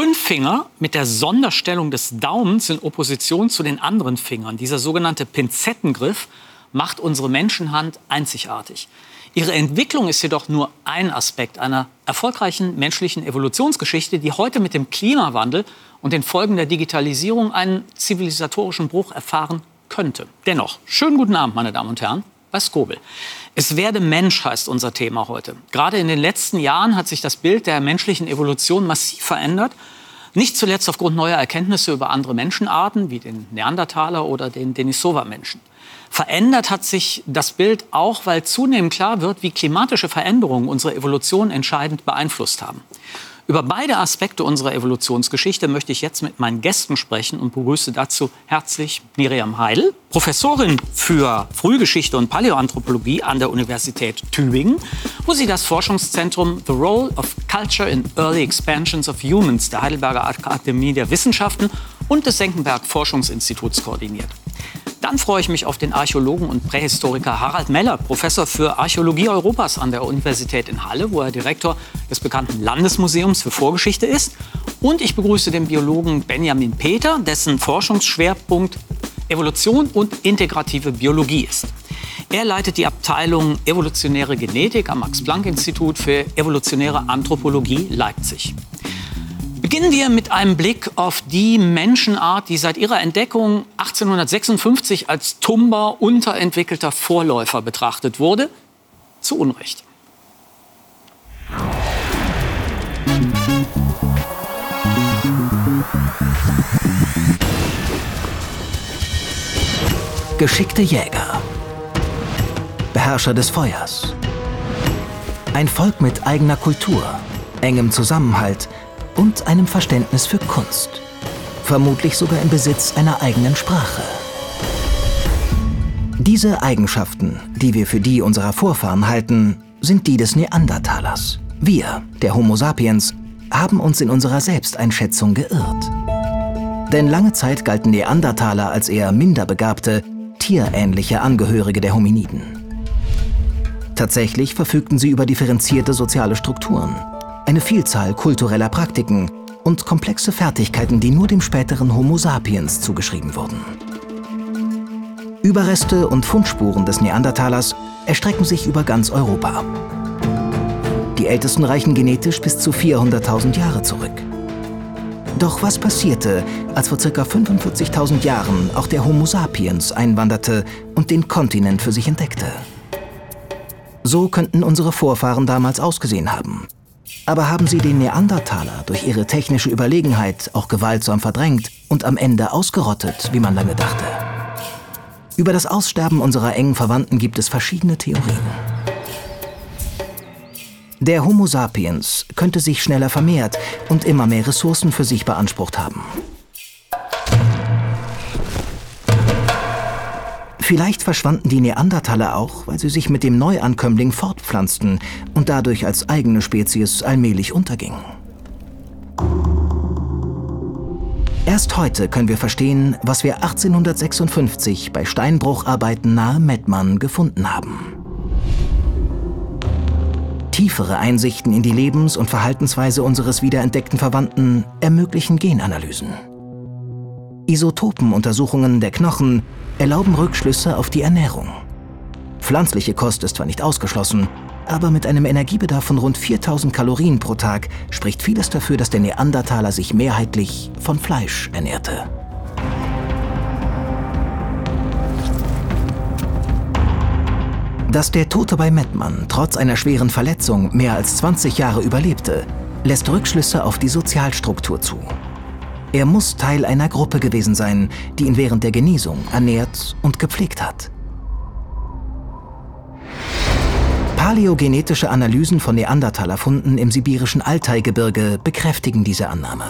fünf Finger mit der Sonderstellung des Daumens in Opposition zu den anderen Fingern. Dieser sogenannte Pinzettengriff macht unsere Menschenhand einzigartig. Ihre Entwicklung ist jedoch nur ein Aspekt einer erfolgreichen menschlichen Evolutionsgeschichte, die heute mit dem Klimawandel und den Folgen der Digitalisierung einen zivilisatorischen Bruch erfahren könnte. Dennoch, schönen guten Abend, meine Damen und Herren, bei Skobel. Es werde Mensch heißt unser Thema heute. Gerade in den letzten Jahren hat sich das Bild der menschlichen Evolution massiv verändert. Nicht zuletzt aufgrund neuer Erkenntnisse über andere Menschenarten wie den Neandertaler oder den Denisova-Menschen. Verändert hat sich das Bild auch, weil zunehmend klar wird, wie klimatische Veränderungen unsere Evolution entscheidend beeinflusst haben. Über beide Aspekte unserer Evolutionsgeschichte möchte ich jetzt mit meinen Gästen sprechen und begrüße dazu herzlich Miriam Heidel, Professorin für Frühgeschichte und Paläoanthropologie an der Universität Tübingen, wo sie das Forschungszentrum The Role of Culture in Early Expansions of Humans der Heidelberger Akademie der Wissenschaften und des Senckenberg Forschungsinstituts koordiniert. Dann freue ich mich auf den Archäologen und Prähistoriker Harald Meller, Professor für Archäologie Europas an der Universität in Halle, wo er Direktor des bekannten Landesmuseums für Vorgeschichte ist. Und ich begrüße den Biologen Benjamin Peter, dessen Forschungsschwerpunkt Evolution und integrative Biologie ist. Er leitet die Abteilung Evolutionäre Genetik am Max-Planck-Institut für evolutionäre Anthropologie Leipzig. Beginnen wir mit einem Blick auf die Menschenart, die seit ihrer Entdeckung 1856 als tumber, unterentwickelter Vorläufer betrachtet wurde. Zu Unrecht. Geschickte Jäger. Beherrscher des Feuers. Ein Volk mit eigener Kultur, engem Zusammenhalt – und einem Verständnis für Kunst. Vermutlich sogar im Besitz einer eigenen Sprache. Diese Eigenschaften, die wir für die unserer Vorfahren halten, sind die des Neandertalers. Wir, der Homo sapiens, haben uns in unserer Selbsteinschätzung geirrt. Denn lange Zeit galten Neandertaler als eher minder begabte, tierähnliche Angehörige der Hominiden. Tatsächlich verfügten sie über differenzierte soziale Strukturen eine Vielzahl kultureller Praktiken und komplexe Fertigkeiten, die nur dem späteren Homo sapiens zugeschrieben wurden. Überreste und Fundspuren des Neandertalers erstrecken sich über ganz Europa. Die ältesten reichen genetisch bis zu 400.000 Jahre zurück. Doch was passierte, als vor ca. 45.000 Jahren auch der Homo sapiens einwanderte und den Kontinent für sich entdeckte? So könnten unsere Vorfahren damals ausgesehen haben. Aber haben sie den Neandertaler durch ihre technische Überlegenheit auch gewaltsam verdrängt und am Ende ausgerottet, wie man lange dachte? Über das Aussterben unserer engen Verwandten gibt es verschiedene Theorien. Der Homo sapiens könnte sich schneller vermehrt und immer mehr Ressourcen für sich beansprucht haben. Vielleicht verschwanden die Neandertaler auch, weil sie sich mit dem Neuankömmling fortpflanzten und dadurch als eigene Spezies allmählich untergingen. Erst heute können wir verstehen, was wir 1856 bei Steinbrucharbeiten nahe Mettmann gefunden haben. Tiefere Einsichten in die Lebens- und Verhaltensweise unseres wiederentdeckten Verwandten ermöglichen Genanalysen. Isotopenuntersuchungen der Knochen erlauben Rückschlüsse auf die Ernährung. Pflanzliche Kost ist zwar nicht ausgeschlossen, aber mit einem Energiebedarf von rund 4000 Kalorien pro Tag spricht vieles dafür, dass der Neandertaler sich mehrheitlich von Fleisch ernährte. Dass der Tote bei Mettmann trotz einer schweren Verletzung mehr als 20 Jahre überlebte, lässt Rückschlüsse auf die Sozialstruktur zu. Er muss Teil einer Gruppe gewesen sein, die ihn während der Genesung ernährt und gepflegt hat. Paläogenetische Analysen von Neandertalerfunden im sibirischen Altaigebirge bekräftigen diese Annahme.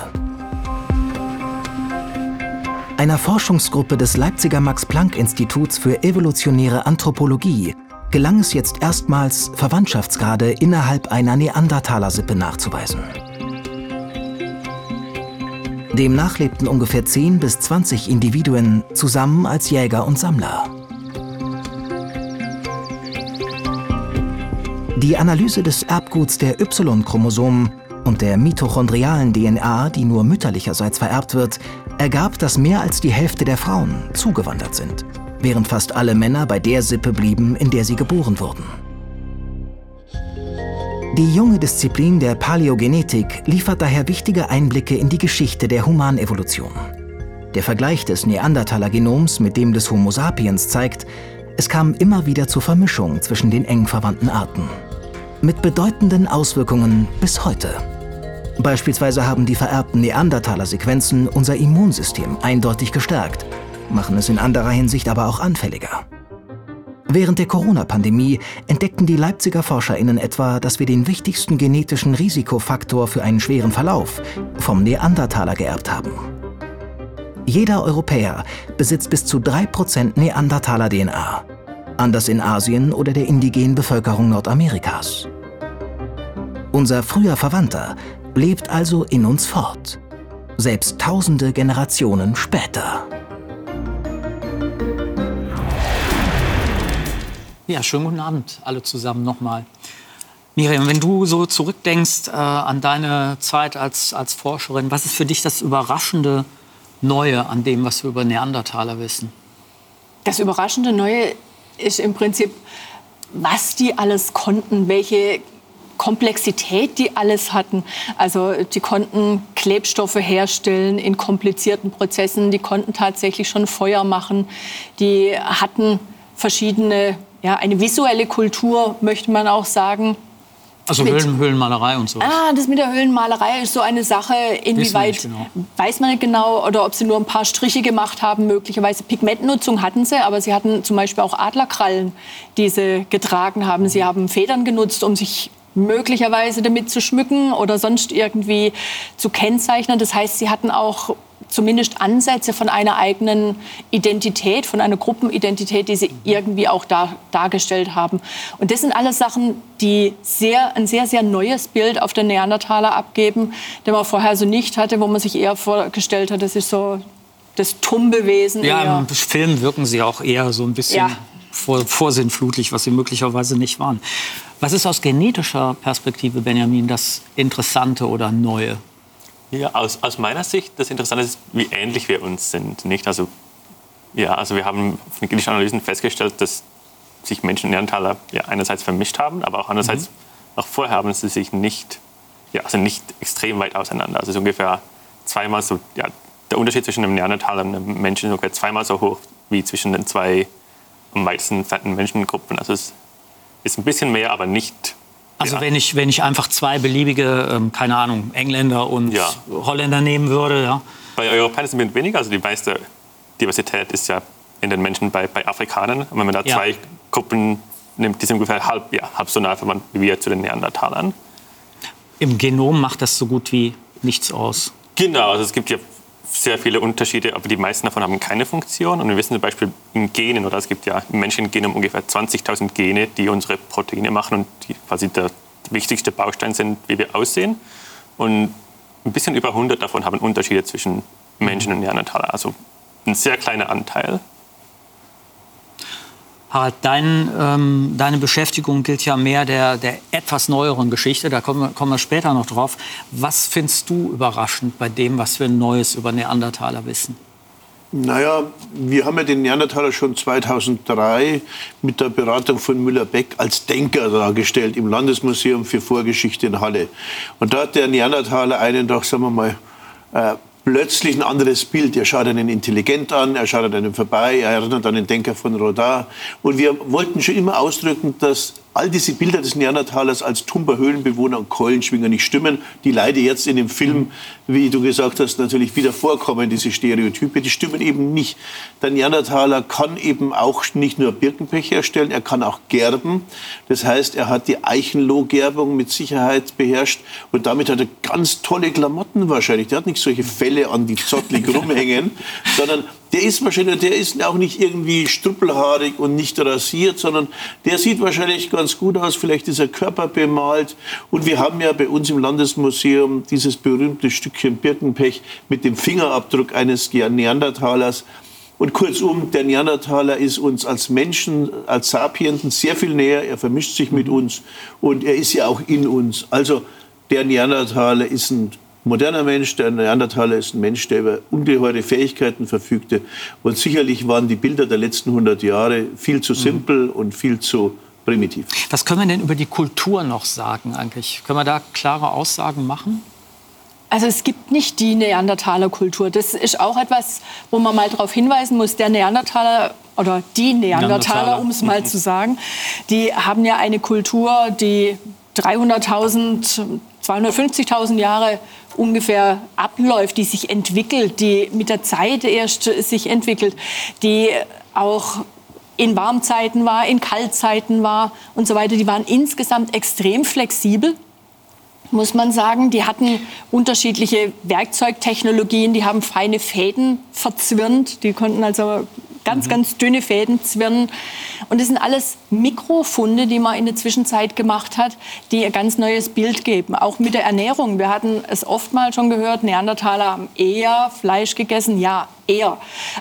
Einer Forschungsgruppe des Leipziger Max-Planck-Instituts für evolutionäre Anthropologie gelang es jetzt erstmals, Verwandtschaftsgrade innerhalb einer Neandertaler-Sippe nachzuweisen. Demnach lebten ungefähr 10 bis 20 Individuen zusammen als Jäger und Sammler. Die Analyse des Erbguts der Y-Chromosomen und der mitochondrialen DNA, die nur mütterlicherseits vererbt wird, ergab, dass mehr als die Hälfte der Frauen zugewandert sind, während fast alle Männer bei der Sippe blieben, in der sie geboren wurden. Die junge Disziplin der Paläogenetik liefert daher wichtige Einblicke in die Geschichte der Humanevolution. Der Vergleich des Neandertaler-Genoms mit dem des Homo sapiens zeigt, es kam immer wieder zur Vermischung zwischen den eng verwandten Arten. Mit bedeutenden Auswirkungen bis heute. Beispielsweise haben die vererbten Neandertaler-Sequenzen unser Immunsystem eindeutig gestärkt, machen es in anderer Hinsicht aber auch anfälliger. Während der Corona-Pandemie entdeckten die Leipziger ForscherInnen etwa, dass wir den wichtigsten genetischen Risikofaktor für einen schweren Verlauf vom Neandertaler geerbt haben. Jeder Europäer besitzt bis zu 3% Neandertaler-DNA. Anders in Asien oder der indigenen Bevölkerung Nordamerikas. Unser früher Verwandter lebt also in uns fort. Selbst tausende Generationen später. Ja, schönen guten Abend alle zusammen nochmal. Miriam, wenn du so zurückdenkst äh, an deine Zeit als, als Forscherin, was ist für dich das überraschende Neue an dem, was wir über Neandertaler wissen? Das überraschende Neue ist im Prinzip, was die alles konnten, welche Komplexität die alles hatten. Also die konnten Klebstoffe herstellen in komplizierten Prozessen, die konnten tatsächlich schon Feuer machen, die hatten verschiedene ja, eine visuelle Kultur, möchte man auch sagen. Also mit, Höhlen, Höhlenmalerei und so. Ah, das mit der Höhlenmalerei ist so eine Sache, inwieweit genau. weiß man nicht genau oder ob sie nur ein paar Striche gemacht haben, möglicherweise Pigmentnutzung hatten sie, aber sie hatten zum Beispiel auch Adlerkrallen, die sie getragen haben. Sie haben Federn genutzt, um sich möglicherweise damit zu schmücken oder sonst irgendwie zu kennzeichnen. Das heißt, sie hatten auch zumindest Ansätze von einer eigenen Identität, von einer Gruppenidentität, die sie irgendwie auch da, dargestellt haben. Und das sind alles Sachen, die sehr, ein sehr, sehr neues Bild auf den Neandertaler abgeben, den man vorher so nicht hatte, wo man sich eher vorgestellt hat, das ist so das Tumbewesen. Ja, eher. im Film wirken sie auch eher so ein bisschen ja. vor, vorsinnflutlich, was sie möglicherweise nicht waren. Was ist aus genetischer Perspektive, Benjamin, das Interessante oder Neue? Ja, aus, aus meiner Sicht, das Interessante ist, wie ähnlich wir uns sind. Nicht? Also, ja, also wir haben von genetischen Analysen festgestellt, dass sich Menschen und Neandertaler ja, einerseits vermischt haben, aber auch andererseits mhm. noch vorher haben sie sich nicht, ja, also nicht extrem weit auseinander. Also ungefähr zweimal so, ja, der Unterschied zwischen einem Neandertaler und einem Menschen ist ungefähr zweimal so hoch wie zwischen den zwei am meisten entfernten Menschengruppen. Also es ist ein bisschen mehr, aber nicht also ja. wenn, ich, wenn ich einfach zwei beliebige, ähm, keine Ahnung, Engländer und ja. Holländer nehmen würde. Ja. Bei Europäern ist es weniger. Also die meiste Diversität ist ja in den Menschen bei, bei Afrikanern. Und wenn man da ja. zwei Gruppen nimmt, die sind ungefähr halb, ja, halb so nah verwandt wie wir zu den Neandertalern. Im Genom macht das so gut wie nichts aus. Genau, also es gibt ja sehr viele Unterschiede, aber die meisten davon haben keine Funktion. Und wir wissen zum Beispiel in Genen, oder es gibt ja im menschlichen Genom ungefähr 20.000 Gene, die unsere Proteine machen und die quasi der wichtigste Baustein sind, wie wir aussehen. Und ein bisschen über 100 davon haben Unterschiede zwischen Menschen und Neandertaler. Also ein sehr kleiner Anteil. Harald, dein, ähm, deine Beschäftigung gilt ja mehr der, der etwas neueren Geschichte. Da kommen wir, kommen wir später noch drauf. Was findest du überraschend bei dem, was wir Neues über Neandertaler wissen? Naja, wir haben ja den Neandertaler schon 2003 mit der Beratung von Müller-Beck als Denker dargestellt im Landesmuseum für Vorgeschichte in Halle. Und da hat der Neandertaler einen doch, sagen wir mal, äh, plötzlich ein anderes Bild. Er schaut einen intelligent an, er schaut an einem vorbei, er erinnert an den Denker von Rodin. Und wir wollten schon immer ausdrücken, dass all diese Bilder des Neandertalers als tumber Höhlenbewohner und Keulenschwinger nicht stimmen, die leider jetzt in dem Film, wie du gesagt hast, natürlich wieder vorkommen, diese Stereotype, die stimmen eben nicht. Der Neandertaler kann eben auch nicht nur Birkenpech herstellen, er kann auch gerben. Das heißt, er hat die Eichenlohgerbung mit Sicherheit beherrscht und damit hat er ganz tolle Klamotten wahrscheinlich. Der hat nicht solche Felle an, die zottlig rumhängen, sondern der ist wahrscheinlich, der ist auch nicht irgendwie struppelhaarig und nicht rasiert, sondern der sieht wahrscheinlich ganz gut aus. Vielleicht ist er körperbemalt. Und wir haben ja bei uns im Landesmuseum dieses berühmte Stückchen Birkenpech mit dem Fingerabdruck eines Neandertalers. Und kurzum, der Neandertaler ist uns als Menschen, als Sapienten sehr viel näher. Er vermischt sich mit uns und er ist ja auch in uns. Also der Neandertaler ist ein moderner Mensch, der Neandertaler ist ein Mensch, der über ungeheure Fähigkeiten verfügte. Und sicherlich waren die Bilder der letzten 100 Jahre viel zu simpel mhm. und viel zu primitiv. Was können wir denn über die Kultur noch sagen eigentlich? Können wir da klare Aussagen machen? Also es gibt nicht die Neandertaler-Kultur. Das ist auch etwas, wo man mal darauf hinweisen muss. Der Neandertaler oder die Neandertaler, Neandertaler. um es mal zu sagen, die haben ja eine Kultur, die 300.000, 250.000 Jahre ungefähr abläuft, die sich entwickelt, die mit der Zeit erst sich entwickelt, die auch in Warmzeiten war, in Kaltzeiten war und so weiter. Die waren insgesamt extrem flexibel muss man sagen. Die hatten unterschiedliche Werkzeugtechnologien, die haben feine Fäden verzwirnt, die konnten also ganz, mhm. ganz dünne Fäden zwirnen. Und das sind alles Mikrofunde, die man in der Zwischenzeit gemacht hat, die ein ganz neues Bild geben. Auch mit der Ernährung. Wir hatten es oftmals schon gehört, Neandertaler haben eher Fleisch gegessen. Ja, eher.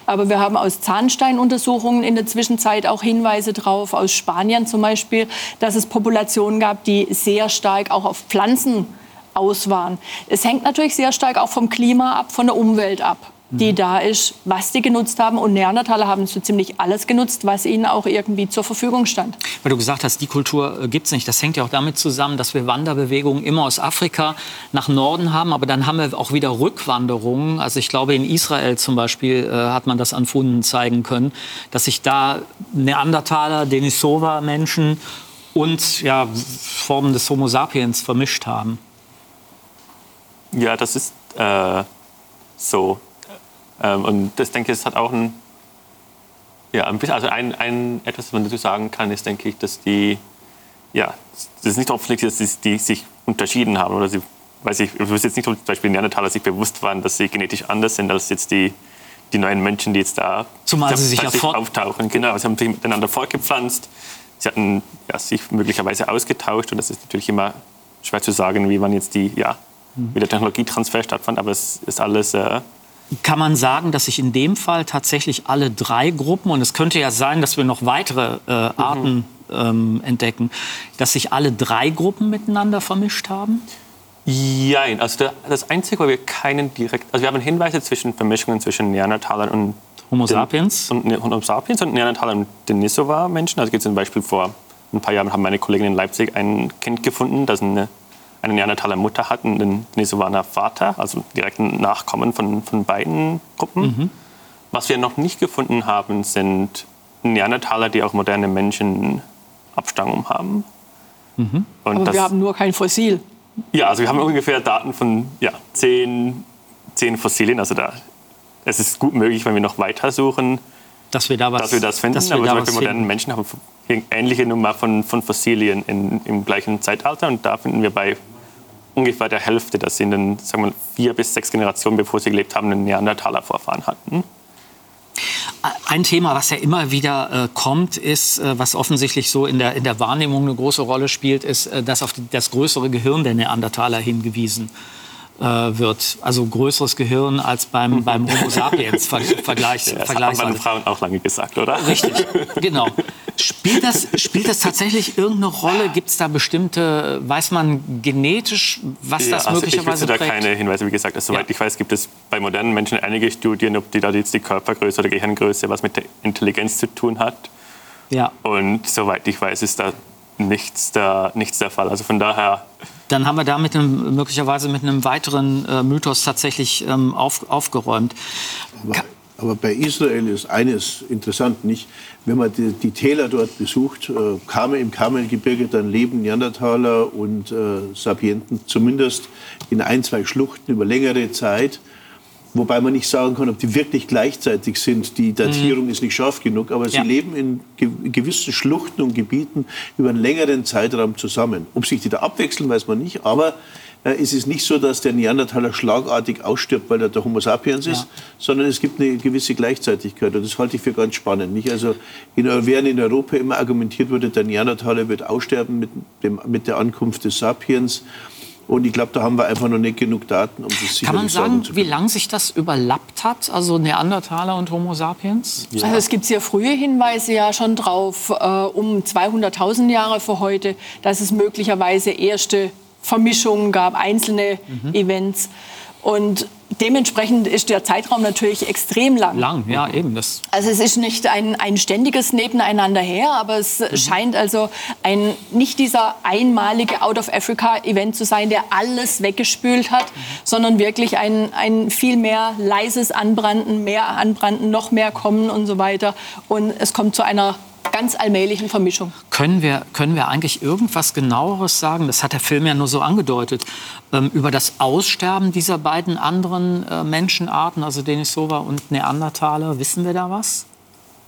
Aber wir haben aus Zahnsteinuntersuchungen in der Zwischenzeit auch Hinweise drauf, aus Spanien zum Beispiel, dass es Populationen gab, die sehr stark auch auf Pflanzen aus waren. Es hängt natürlich sehr stark auch vom Klima ab, von der Umwelt ab die da ist, was die genutzt haben. Und Neandertaler haben so ziemlich alles genutzt, was ihnen auch irgendwie zur Verfügung stand. Weil du gesagt hast, die Kultur äh, gibt es nicht. Das hängt ja auch damit zusammen, dass wir Wanderbewegungen immer aus Afrika nach Norden haben. Aber dann haben wir auch wieder Rückwanderungen. Also ich glaube, in Israel zum Beispiel äh, hat man das an Funden zeigen können, dass sich da Neandertaler, Denisova-Menschen und ja, Formen des Homo sapiens vermischt haben. Ja, das ist äh, so. Ähm, und das denke ich, es hat auch ein, ja, ein bisschen, also ein, ein, etwas, was man dazu sagen kann, ist, denke ich, dass die, ja, das ist nicht offensichtlich, dass die, die sich unterschieden haben oder sie, weiß ich, ich wüsste jetzt nicht, ob zum Beispiel Neandertaler sich bewusst waren, dass sie genetisch anders sind als jetzt die, die neuen Menschen, die jetzt da Zumal sie sich ja auftauchen. Genau, sie haben sich miteinander fortgepflanzt, sie hatten ja, sich möglicherweise ausgetauscht und das ist natürlich immer schwer zu sagen, wie man jetzt die, ja, wie der Technologietransfer stattfand, aber es ist alles äh, kann man sagen, dass sich in dem Fall tatsächlich alle drei Gruppen, und es könnte ja sein, dass wir noch weitere äh, Arten mhm. ähm, entdecken, dass sich alle drei Gruppen miteinander vermischt haben? Nein, also der, das Einzige, wo wir keinen direkt, also wir haben Hinweise zwischen Vermischungen zwischen Neandertalern und Homo sapiens und, und Homo sapiens und Neandertalern und Denisova-Menschen. Also gibt es zum Beispiel vor ein paar Jahren haben meine Kollegen in Leipzig ein Kind gefunden, das eine eine Neandertaler Mutter hatten, den Denisovaner Vater, also direkten Nachkommen von, von beiden Gruppen. Mhm. Was wir noch nicht gefunden haben, sind Neandertaler, die auch moderne Menschen Abstammung haben. Mhm. Aber das, wir haben nur kein Fossil. Ja, also wir haben ungefähr Daten von ja, zehn, zehn Fossilien. Also da, es ist gut möglich, wenn wir noch weiter suchen, dass wir, da was, dass wir das finden. Dass wir Aber zum Beispiel modernen Menschen haben ähnliche Nummer von, von Fossilien in, im gleichen Zeitalter. Und da finden wir bei ungefähr der Hälfte, dass sie in den sagen wir, vier bis sechs Generationen, bevor sie gelebt haben, einen Neandertaler-Vorfahren hatten. Ein Thema, was ja immer wieder äh, kommt, ist, äh, was offensichtlich so in der, in der Wahrnehmung eine große Rolle spielt, ist, äh, dass auf das größere Gehirn der Neandertaler hingewiesen äh, wird. Also größeres Gehirn als beim, beim Homo sapiens Ver Vergleich, ja, das haben meine Frauen auch lange gesagt, oder? Richtig, genau. Spielt das, spielt das tatsächlich irgendeine Rolle? Gibt es da bestimmte, weiß man genetisch, was ja, das also möglicherweise ich prägt? da keine Hinweise, wie gesagt. Also, soweit ja. ich weiß, gibt es bei modernen Menschen einige Studien, ob die da jetzt die Körpergröße oder Gehirngröße was mit der Intelligenz zu tun hat. Ja. Und soweit ich weiß, ist da nichts, da, nichts der Fall. Also von daher dann haben wir da mit einem, möglicherweise mit einem weiteren äh, Mythos tatsächlich ähm, auf, aufgeräumt. Aber, aber, bei Israel ist eines interessant, nicht? Wenn man die, die Täler dort besucht, äh, Karmel, im Karmelgebirge, dann leben Neandertaler und äh, Sapienten zumindest in ein, zwei Schluchten über längere Zeit. Wobei man nicht sagen kann, ob die wirklich gleichzeitig sind. Die Datierung mhm. ist nicht scharf genug, aber sie ja. leben in gewissen Schluchten und Gebieten über einen längeren Zeitraum zusammen. Ob sich die da abwechseln, weiß man nicht. Aber äh, es ist nicht so, dass der Neandertaler schlagartig ausstirbt, weil er der Homo sapiens ist, ja. sondern es gibt eine gewisse Gleichzeitigkeit. Und das halte ich für ganz spannend. Nicht? Also in, während in Europa immer argumentiert wurde, der Neandertaler wird aussterben mit, dem, mit der Ankunft des Sapiens, und ich glaube, da haben wir einfach noch nicht genug Daten, um das Kann man sagen, wie lange sich das überlappt hat, also Neandertaler und Homo sapiens? Ja. Also es gibt sehr frühe Hinweise ja schon drauf, äh, um 200.000 Jahre vor heute, dass es möglicherweise erste Vermischungen gab, einzelne mhm. Events. Und dementsprechend ist der Zeitraum natürlich extrem lang. Lang, ja, eben. Das also es ist nicht ein, ein ständiges Nebeneinander her, aber es mhm. scheint also ein, nicht dieser einmalige Out-of-Africa-Event zu sein, der alles weggespült hat, mhm. sondern wirklich ein, ein viel mehr leises Anbranden, mehr Anbranden, noch mehr kommen und so weiter. Und es kommt zu einer ganz allmählichen Vermischung. Können wir, können wir eigentlich irgendwas genaueres sagen, das hat der Film ja nur so angedeutet, ähm, über das Aussterben dieser beiden anderen äh, Menschenarten, also Denisova und Neandertaler? Wissen wir da was?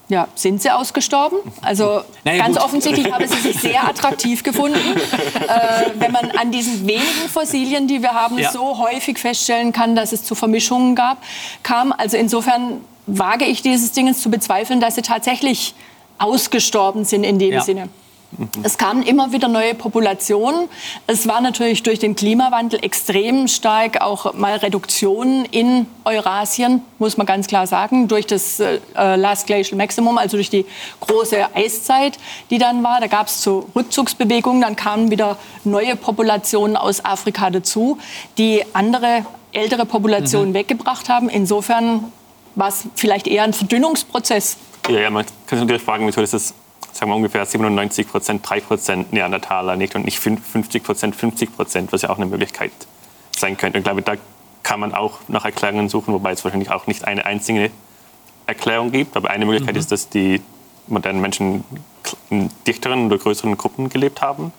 Ja, sind sie ausgestorben? Also naja, ganz gut. offensichtlich haben sie sich sehr attraktiv gefunden. äh, wenn man an diesen wenigen Fossilien, die wir haben, ja. so häufig feststellen kann, dass es zu Vermischungen gab, kam. Also insofern wage ich dieses Dingens zu bezweifeln, dass sie tatsächlich ausgestorben sind in dem ja. Sinne. Es kamen immer wieder neue Populationen. Es war natürlich durch den Klimawandel extrem stark auch mal Reduktionen in Eurasien, muss man ganz klar sagen, durch das äh, Last Glacial Maximum, also durch die große Eiszeit, die dann war. Da gab es so Rückzugsbewegungen, dann kamen wieder neue Populationen aus Afrika dazu, die andere ältere Populationen mhm. weggebracht haben. Insofern war es vielleicht eher ein Verdünnungsprozess. Ja, ja man kann sich natürlich fragen, wieso ist das sagen wir ungefähr 97 Prozent, 3 Prozent Neandertaler nicht und nicht 50 Prozent, 50 Prozent, was ja auch eine Möglichkeit sein könnte. Und ich glaube, da kann man auch nach Erklärungen suchen, wobei es wahrscheinlich auch nicht eine einzige Erklärung gibt. Aber eine Möglichkeit mhm. ist, dass die modernen Menschen in dichteren oder größeren Gruppen gelebt haben.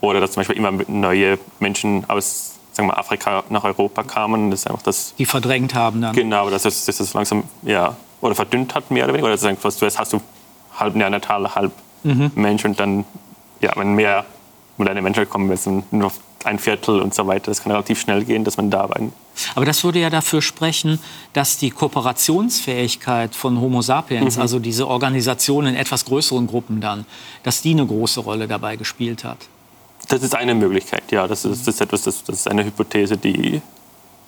Oder dass zum Beispiel immer neue Menschen aus sagen wir, Afrika nach Europa kamen. Das ist einfach das, die verdrängt haben dann. Genau, dass das, das langsam ja, oder verdünnt hat, mehr oder weniger. Oder sagen, was du hast, hast du halb Neandertaler, halb mhm. Mensch und dann, ja, wenn mehr moderne Menschen kommen, müssen nur ein Viertel und so weiter. Das kann relativ schnell gehen, dass man da ein aber das würde ja dafür sprechen, dass die Kooperationsfähigkeit von Homo sapiens, mhm. also diese Organisation in etwas größeren Gruppen dann, dass die eine große Rolle dabei gespielt hat. Das ist eine Möglichkeit, ja. Das ist, das ist etwas, das, das ist eine Hypothese, die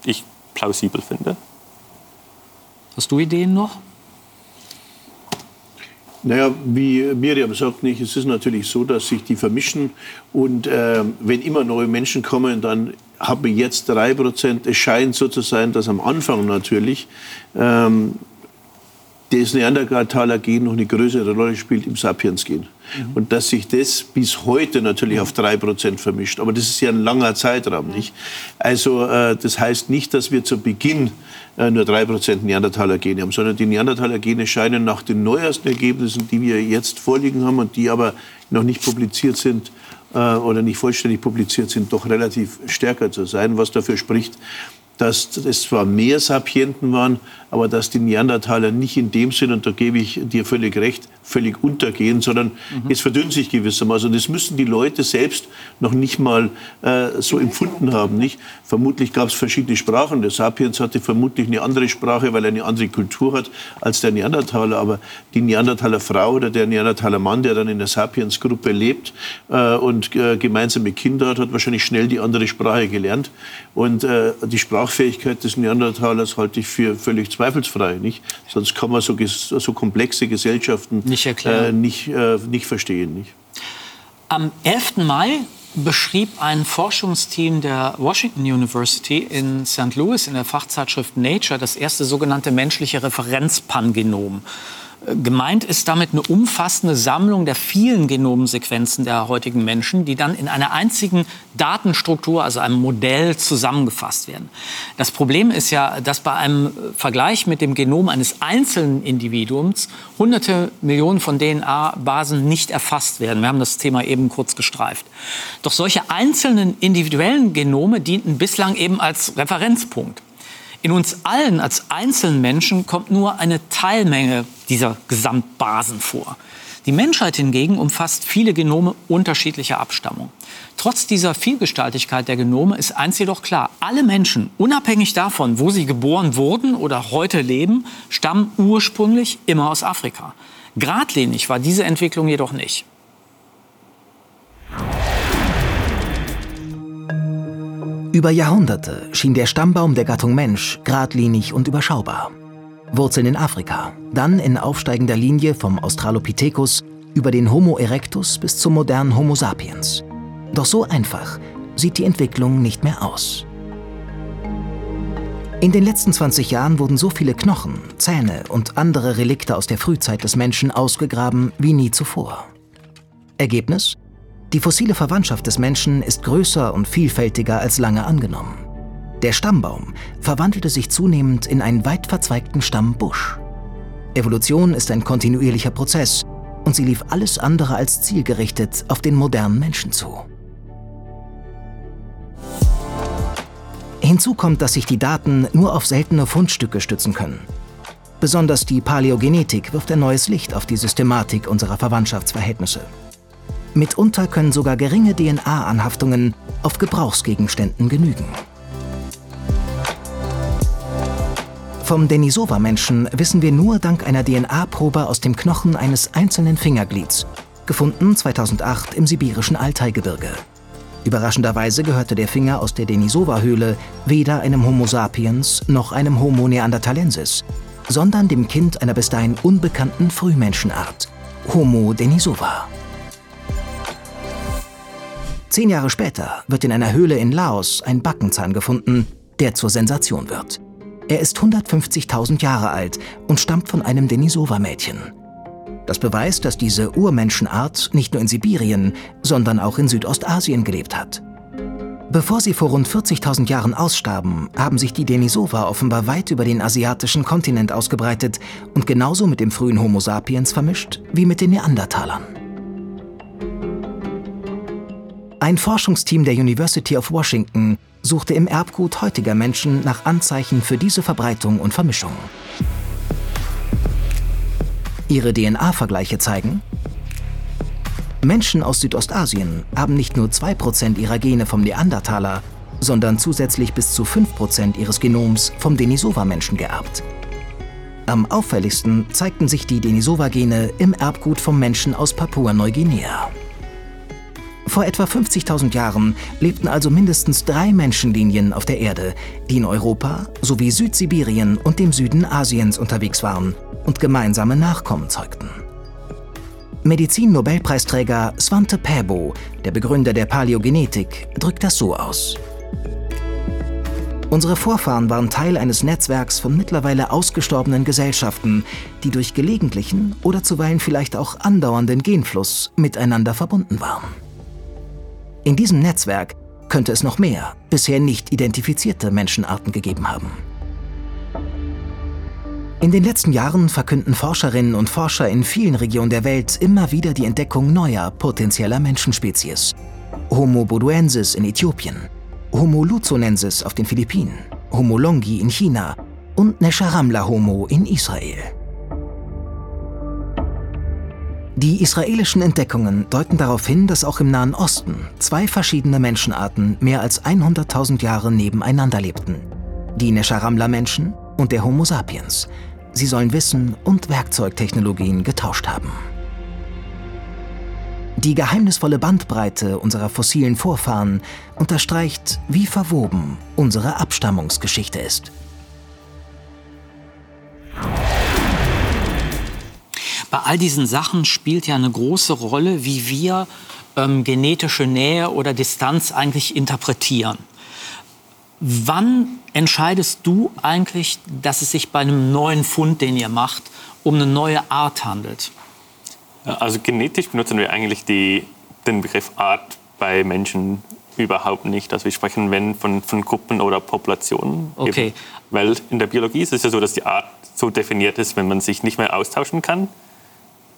ich plausibel finde. Hast du Ideen noch? Naja, wie Miriam sagt nicht, es ist natürlich so, dass sich die vermischen und äh, wenn immer neue Menschen kommen, dann haben wir jetzt drei Prozent. Es scheint so zu sein, dass am Anfang natürlich ähm, das Neandertaler-Gen noch eine größere Rolle spielt im Sapiens-Gen. Mhm. Und dass sich das bis heute natürlich auf drei Prozent vermischt. Aber das ist ja ein langer Zeitraum, nicht? Also äh, das heißt nicht, dass wir zu Beginn äh, nur drei Prozent Neandertaler-Gene haben, sondern die Neandertaler-Gene scheinen nach den neuesten Ergebnissen, die wir jetzt vorliegen haben und die aber noch nicht publiziert sind, äh, oder nicht vollständig publiziert sind, doch relativ stärker zu sein, was dafür spricht, dass es zwar mehr Sapienten waren, aber dass die Neandertaler nicht in dem Sinn, und da gebe ich dir völlig recht, völlig untergehen, sondern mhm. es verdünnt sich gewissermaßen. Und das müssen die Leute selbst noch nicht mal äh, so empfunden haben. Nicht? Vermutlich gab es verschiedene Sprachen. Der Sapiens hatte vermutlich eine andere Sprache, weil er eine andere Kultur hat als der Neandertaler. Aber die Neandertaler Frau oder der Neandertaler Mann, der dann in der Sapiens-Gruppe lebt äh, und äh, gemeinsame Kinder hat, hat wahrscheinlich schnell die andere Sprache gelernt. Und äh, die Sprachfähigkeit des Neandertalers halte ich für völlig zweifelsfrei. Nicht? Sonst kann man so, so komplexe Gesellschaften nicht, äh, nicht, äh, nicht verstehen. Nicht? Am 11. Mai beschrieb ein Forschungsteam der Washington University in St. Louis in der Fachzeitschrift Nature das erste sogenannte menschliche Referenzpangenom. Gemeint ist damit eine umfassende Sammlung der vielen Genomsequenzen der heutigen Menschen, die dann in einer einzigen Datenstruktur, also einem Modell, zusammengefasst werden. Das Problem ist ja, dass bei einem Vergleich mit dem Genom eines einzelnen Individuums hunderte Millionen von DNA-Basen nicht erfasst werden. Wir haben das Thema eben kurz gestreift. Doch solche einzelnen individuellen Genome dienten bislang eben als Referenzpunkt. In uns allen als einzelnen Menschen kommt nur eine Teilmenge dieser Gesamtbasen vor. Die Menschheit hingegen umfasst viele Genome unterschiedlicher Abstammung. Trotz dieser Vielgestaltigkeit der Genome ist eins jedoch klar. Alle Menschen, unabhängig davon, wo sie geboren wurden oder heute leben, stammen ursprünglich immer aus Afrika. Gradlinig war diese Entwicklung jedoch nicht. Über Jahrhunderte schien der Stammbaum der Gattung Mensch geradlinig und überschaubar. Wurzeln in Afrika, dann in aufsteigender Linie vom Australopithecus über den Homo erectus bis zum modernen Homo sapiens. Doch so einfach sieht die Entwicklung nicht mehr aus. In den letzten 20 Jahren wurden so viele Knochen, Zähne und andere Relikte aus der Frühzeit des Menschen ausgegraben wie nie zuvor. Ergebnis? Die fossile Verwandtschaft des Menschen ist größer und vielfältiger als lange angenommen. Der Stammbaum verwandelte sich zunehmend in einen weit verzweigten Stammbusch. Evolution ist ein kontinuierlicher Prozess und sie lief alles andere als zielgerichtet auf den modernen Menschen zu. Hinzu kommt, dass sich die Daten nur auf seltene Fundstücke stützen können. Besonders die Paläogenetik wirft ein neues Licht auf die Systematik unserer Verwandtschaftsverhältnisse. Mitunter können sogar geringe DNA-Anhaftungen auf Gebrauchsgegenständen genügen. Vom Denisova-Menschen wissen wir nur dank einer DNA-Probe aus dem Knochen eines einzelnen Fingerglieds, gefunden 2008 im sibirischen Altaigebirge. Überraschenderweise gehörte der Finger aus der Denisova-Höhle weder einem Homo sapiens noch einem Homo neanderthalensis, sondern dem Kind einer bis dahin unbekannten Frühmenschenart, Homo denisova. Zehn Jahre später wird in einer Höhle in Laos ein Backenzahn gefunden, der zur Sensation wird. Er ist 150.000 Jahre alt und stammt von einem Denisova-Mädchen. Das beweist, dass diese Urmenschenart nicht nur in Sibirien, sondern auch in Südostasien gelebt hat. Bevor sie vor rund 40.000 Jahren ausstarben, haben sich die Denisova offenbar weit über den asiatischen Kontinent ausgebreitet und genauso mit dem frühen Homo sapiens vermischt wie mit den Neandertalern. Ein Forschungsteam der University of Washington suchte im Erbgut heutiger Menschen nach Anzeichen für diese Verbreitung und Vermischung. Ihre DNA-Vergleiche zeigen, Menschen aus Südostasien haben nicht nur 2% ihrer Gene vom Neandertaler, sondern zusätzlich bis zu 5% ihres Genoms vom Denisova-Menschen geerbt. Am auffälligsten zeigten sich die Denisova-Gene im Erbgut vom Menschen aus Papua-Neuguinea. Vor etwa 50.000 Jahren lebten also mindestens drei Menschenlinien auf der Erde, die in Europa sowie Südsibirien und dem Süden Asiens unterwegs waren und gemeinsame Nachkommen zeugten. Medizin-Nobelpreisträger Svante Pääbo, der Begründer der Paläogenetik, drückt das so aus. Unsere Vorfahren waren Teil eines Netzwerks von mittlerweile ausgestorbenen Gesellschaften, die durch gelegentlichen oder zuweilen vielleicht auch andauernden Genfluss miteinander verbunden waren. In diesem Netzwerk könnte es noch mehr bisher nicht identifizierte Menschenarten gegeben haben. In den letzten Jahren verkünden Forscherinnen und Forscher in vielen Regionen der Welt immer wieder die Entdeckung neuer potenzieller Menschenspezies. Homo boduensis in Äthiopien, Homo luzonensis auf den Philippinen, Homo longi in China und Nesharamla Homo in Israel. Die israelischen Entdeckungen deuten darauf hin, dass auch im Nahen Osten zwei verschiedene Menschenarten mehr als 100.000 Jahre nebeneinander lebten. Die Nesharamla-Menschen und der Homo sapiens, Sie sollen Wissen und Werkzeugtechnologien getauscht haben. Die geheimnisvolle Bandbreite unserer fossilen Vorfahren unterstreicht, wie verwoben unsere Abstammungsgeschichte ist. Bei all diesen Sachen spielt ja eine große Rolle, wie wir ähm, genetische Nähe oder Distanz eigentlich interpretieren. Wann entscheidest du eigentlich, dass es sich bei einem neuen Fund, den ihr macht, um eine neue Art handelt? Also genetisch benutzen wir eigentlich die, den Begriff Art bei Menschen überhaupt nicht. Also wir sprechen wenn von, von Gruppen oder Populationen. Okay. Eben. Weil in der Biologie ist es ja so, dass die Art so definiert ist, wenn man sich nicht mehr austauschen kann.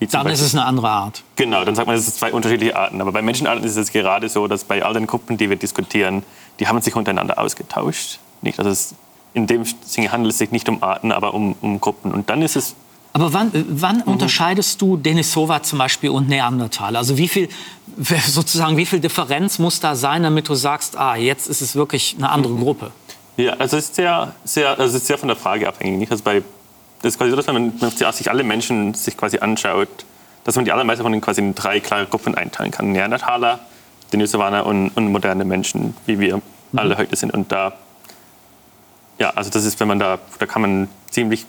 Dann Beispiel, ist es eine andere Art. Genau, dann sagt man, es sind zwei unterschiedliche Arten. Aber bei Menschenarten ist es gerade so, dass bei all den Gruppen, die wir diskutieren, die haben sich untereinander ausgetauscht. Nicht? Also es, in dem Sinne handelt es sich nicht um Arten, aber um, um Gruppen. Und dann ist es aber wann, wann mhm. unterscheidest du Denisova zum Beispiel und Neandertal? Also wie viel, sozusagen, wie viel Differenz muss da sein, damit du sagst, ah, jetzt ist es wirklich eine andere mhm. Gruppe? Ja, also es ist sehr, sehr, also es ist sehr von der Frage abhängig. Nicht? Also bei, das ist quasi so, dass wenn man sich alle Menschen sich quasi anschaut, dass man die allermeisten von ihnen quasi in drei klare Gruppen einteilen kann. Neandertaler, Denisovaner und, und moderne Menschen, wie wir mhm. alle heute sind. Und da ja, also das ist, wenn man da, da kann man ziemlich,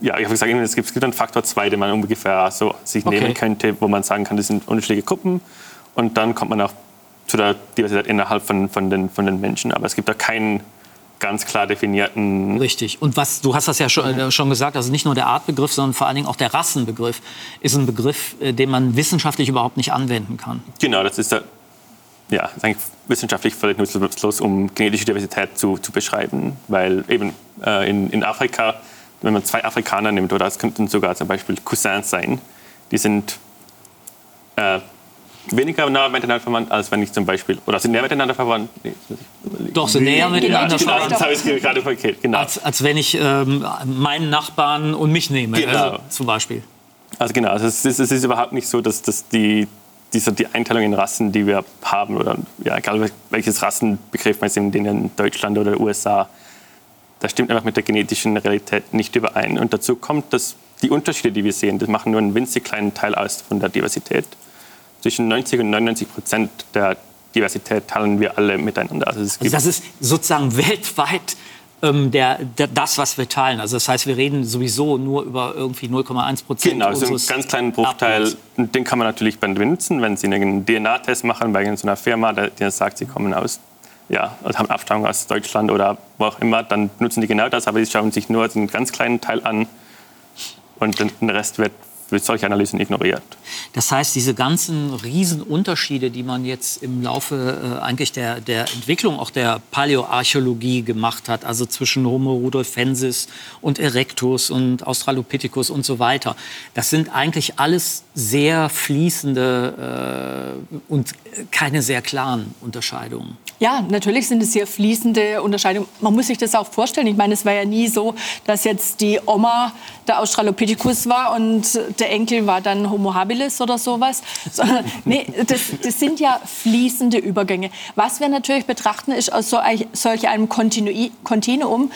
ja, ich habe gesagt, es gibt, es gibt einen Faktor 2, den man ungefähr so sich okay. nehmen könnte, wo man sagen kann, das sind unterschiedliche Gruppen. Und dann kommt man auf zu der Diversität innerhalb von, von, den, von den Menschen. Aber es gibt da keinen ganz klar definierten. Richtig. Und was, du hast das ja schon, äh, schon, gesagt, also nicht nur der Artbegriff, sondern vor allen Dingen auch der Rassenbegriff ist ein Begriff, äh, den man wissenschaftlich überhaupt nicht anwenden kann. Genau, das ist, der, ja, ist eigentlich wissenschaftlich völlig nutzlos, um genetische Diversität zu, zu beschreiben. Weil eben äh, in, in Afrika, wenn man zwei Afrikaner nimmt, oder es könnten sogar zum Beispiel Cousins sein, die sind äh, weniger nah miteinander verwandt, als wenn ich zum Beispiel, oder sind näher miteinander verwandt? Nee, Doch, sind näher miteinander genau, verwandt. Das habe ich gerade verkehrt, genau. Als, als wenn ich ähm, meinen Nachbarn und mich nehme, Genau. also, zum Beispiel. Also genau, also es, ist, es ist überhaupt nicht so, dass, dass die, diese, die Einteilung in Rassen, die wir haben, oder ja, egal welches Rassenbegriff man sind, den in Deutschland oder USA, das stimmt einfach mit der genetischen Realität nicht überein. Und dazu kommt, dass die Unterschiede, die wir sehen, das machen nur einen winzig kleinen Teil aus von der Diversität. Zwischen 90 und 99 Prozent der Diversität teilen wir alle miteinander. Also es Also das ist sozusagen weltweit ähm, der, der, das, was wir teilen. Also das heißt, wir reden sowieso nur über irgendwie 0,1 Prozent Genau, so einen unseres ganz kleinen Bruchteil. Erdballs. Den kann man natürlich benutzen, wenn Sie einen DNA-Test machen bei so einer Firma, der, die sagt, Sie kommen aus, ja, also haben Abstammung aus Deutschland oder wo auch immer, dann nutzen die genau das, aber sie schauen sich nur einen ganz kleinen Teil an und den Rest wird für solche Analysen ignoriert. Das heißt, diese ganzen Riesenunterschiede, die man jetzt im Laufe äh, eigentlich der, der Entwicklung auch der Paläoarchäologie gemacht hat, also zwischen Homo rudolfensis und Erectus und Australopithecus und so weiter, das sind eigentlich alles sehr fließende äh, und keine sehr klaren Unterscheidungen. Ja, natürlich sind es sehr fließende Unterscheidungen. Man muss sich das auch vorstellen. Ich meine, es war ja nie so, dass jetzt die Oma der Australopithecus war und der Enkel war dann Homo habilis oder sowas. Sondern, nee, das, das sind ja fließende Übergänge. Was wir natürlich betrachten, ist aus so, solch einem Kontinuum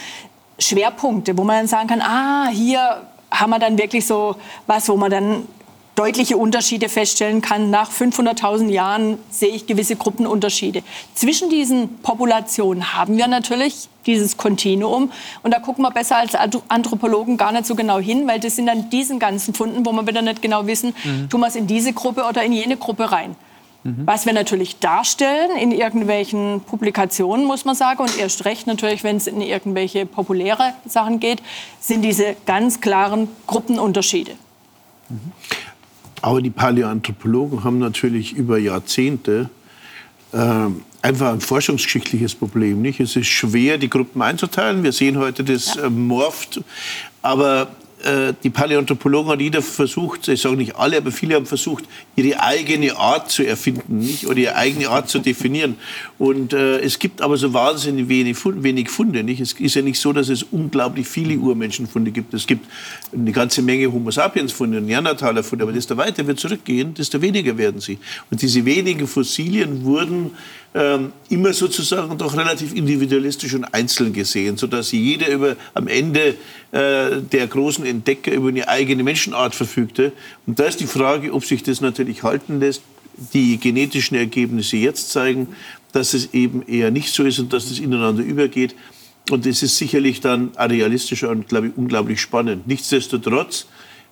Schwerpunkte, wo man dann sagen kann, ah, hier haben wir dann wirklich so was, wo man dann deutliche Unterschiede feststellen kann. Nach 500.000 Jahren sehe ich gewisse Gruppenunterschiede. Zwischen diesen Populationen haben wir natürlich dieses Kontinuum. Und da gucken wir besser als Anthropologen gar nicht so genau hin, weil das sind dann diesen ganzen Funden, wo wir wieder nicht genau wissen, tun wir es in diese Gruppe oder in jene Gruppe rein. Was wir natürlich darstellen in irgendwelchen Publikationen, muss man sagen, und erst recht natürlich, wenn es in irgendwelche populäre Sachen geht, sind diese ganz klaren Gruppenunterschiede. Aber die Paläoanthropologen haben natürlich über Jahrzehnte äh, einfach ein forschungsgeschichtliches Problem. Nicht? Es ist schwer, die Gruppen einzuteilen. Wir sehen heute, das äh, morpht. Aber äh, die Paläoanthropologen hat jeder versucht, ich sage nicht alle, aber viele haben versucht, ihre eigene Art zu erfinden nicht? oder ihre eigene Art zu definieren. Und äh, es gibt aber so wahnsinnig wenig, wenig Funde. Nicht? Es ist ja nicht so, dass es unglaublich viele Urmenschenfunde gibt. Es gibt eine ganze Menge Homo sapiens-Funde, Neandertaler-Funde, aber desto weiter wir zurückgehen, desto weniger werden sie. Und diese wenigen Fossilien wurden ähm, immer sozusagen doch relativ individualistisch und einzeln gesehen, sodass jeder über, am Ende der großen Entdecker über eine eigene Menschenart verfügte. Und da ist die Frage, ob sich das natürlich halten lässt. Die genetischen Ergebnisse jetzt zeigen, dass es eben eher nicht so ist und dass es ineinander übergeht. Und es ist sicherlich dann realistischer und, glaube ich, unglaublich spannend. Nichtsdestotrotz,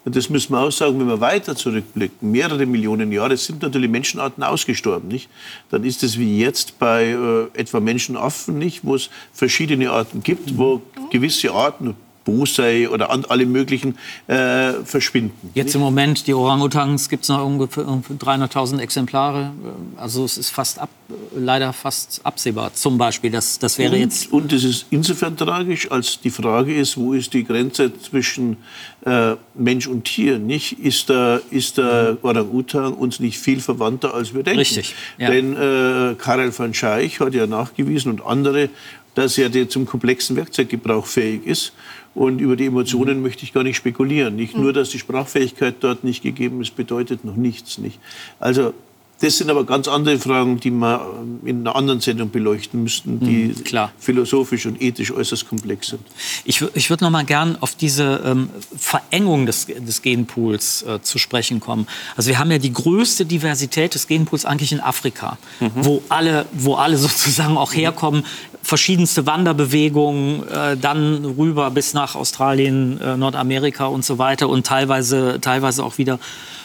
und das müssen wir auch sagen, wenn wir weiter zurückblicken, mehrere Millionen Jahre sind natürlich Menschenarten ausgestorben, nicht? Dann ist es wie jetzt bei äh, etwa Menschenaffen, nicht? Wo es verschiedene Arten gibt, wo gewisse Arten, Bosei oder an, alle möglichen, äh, verschwinden. Jetzt im Moment, die Orang-Utans gibt es noch ungefähr 300.000 Exemplare. Also es ist fast ab, leider fast absehbar. Zum Beispiel, das, das wäre jetzt... Und, und es ist insofern tragisch, als die Frage ist, wo ist die Grenze zwischen äh, Mensch und Tier? Nicht? Ist der, ist der Orang-Utan uns nicht viel verwandter, als wir denken? Richtig, ja. Denn äh, Karel van Scheich hat ja nachgewiesen und andere, dass er zum komplexen Werkzeuggebrauch fähig ist. Und über die Emotionen Mhm. möchte ich gar nicht spekulieren. Nicht nur, dass die Sprachfähigkeit dort nicht gegeben ist, bedeutet noch nichts. Nicht? Also das sind aber ganz andere Fragen, die wir in einer anderen Sendung beleuchten müssten, die Mhm, klar. philosophisch und ethisch äußerst komplex sind. Ich, ich würde noch mal gern auf diese ähm, Verengung des, des Genpools äh, zu sprechen kommen. Also wir haben ja die größte Diversität des Genpools eigentlich in Afrika, wo, alle, wo alle sozusagen auch herkommen, verschiedenste Wanderbewegungen, äh, dann rüber bis nach Australien, äh, Nordamerika und so weiter und teilweise, teilweise auch wieder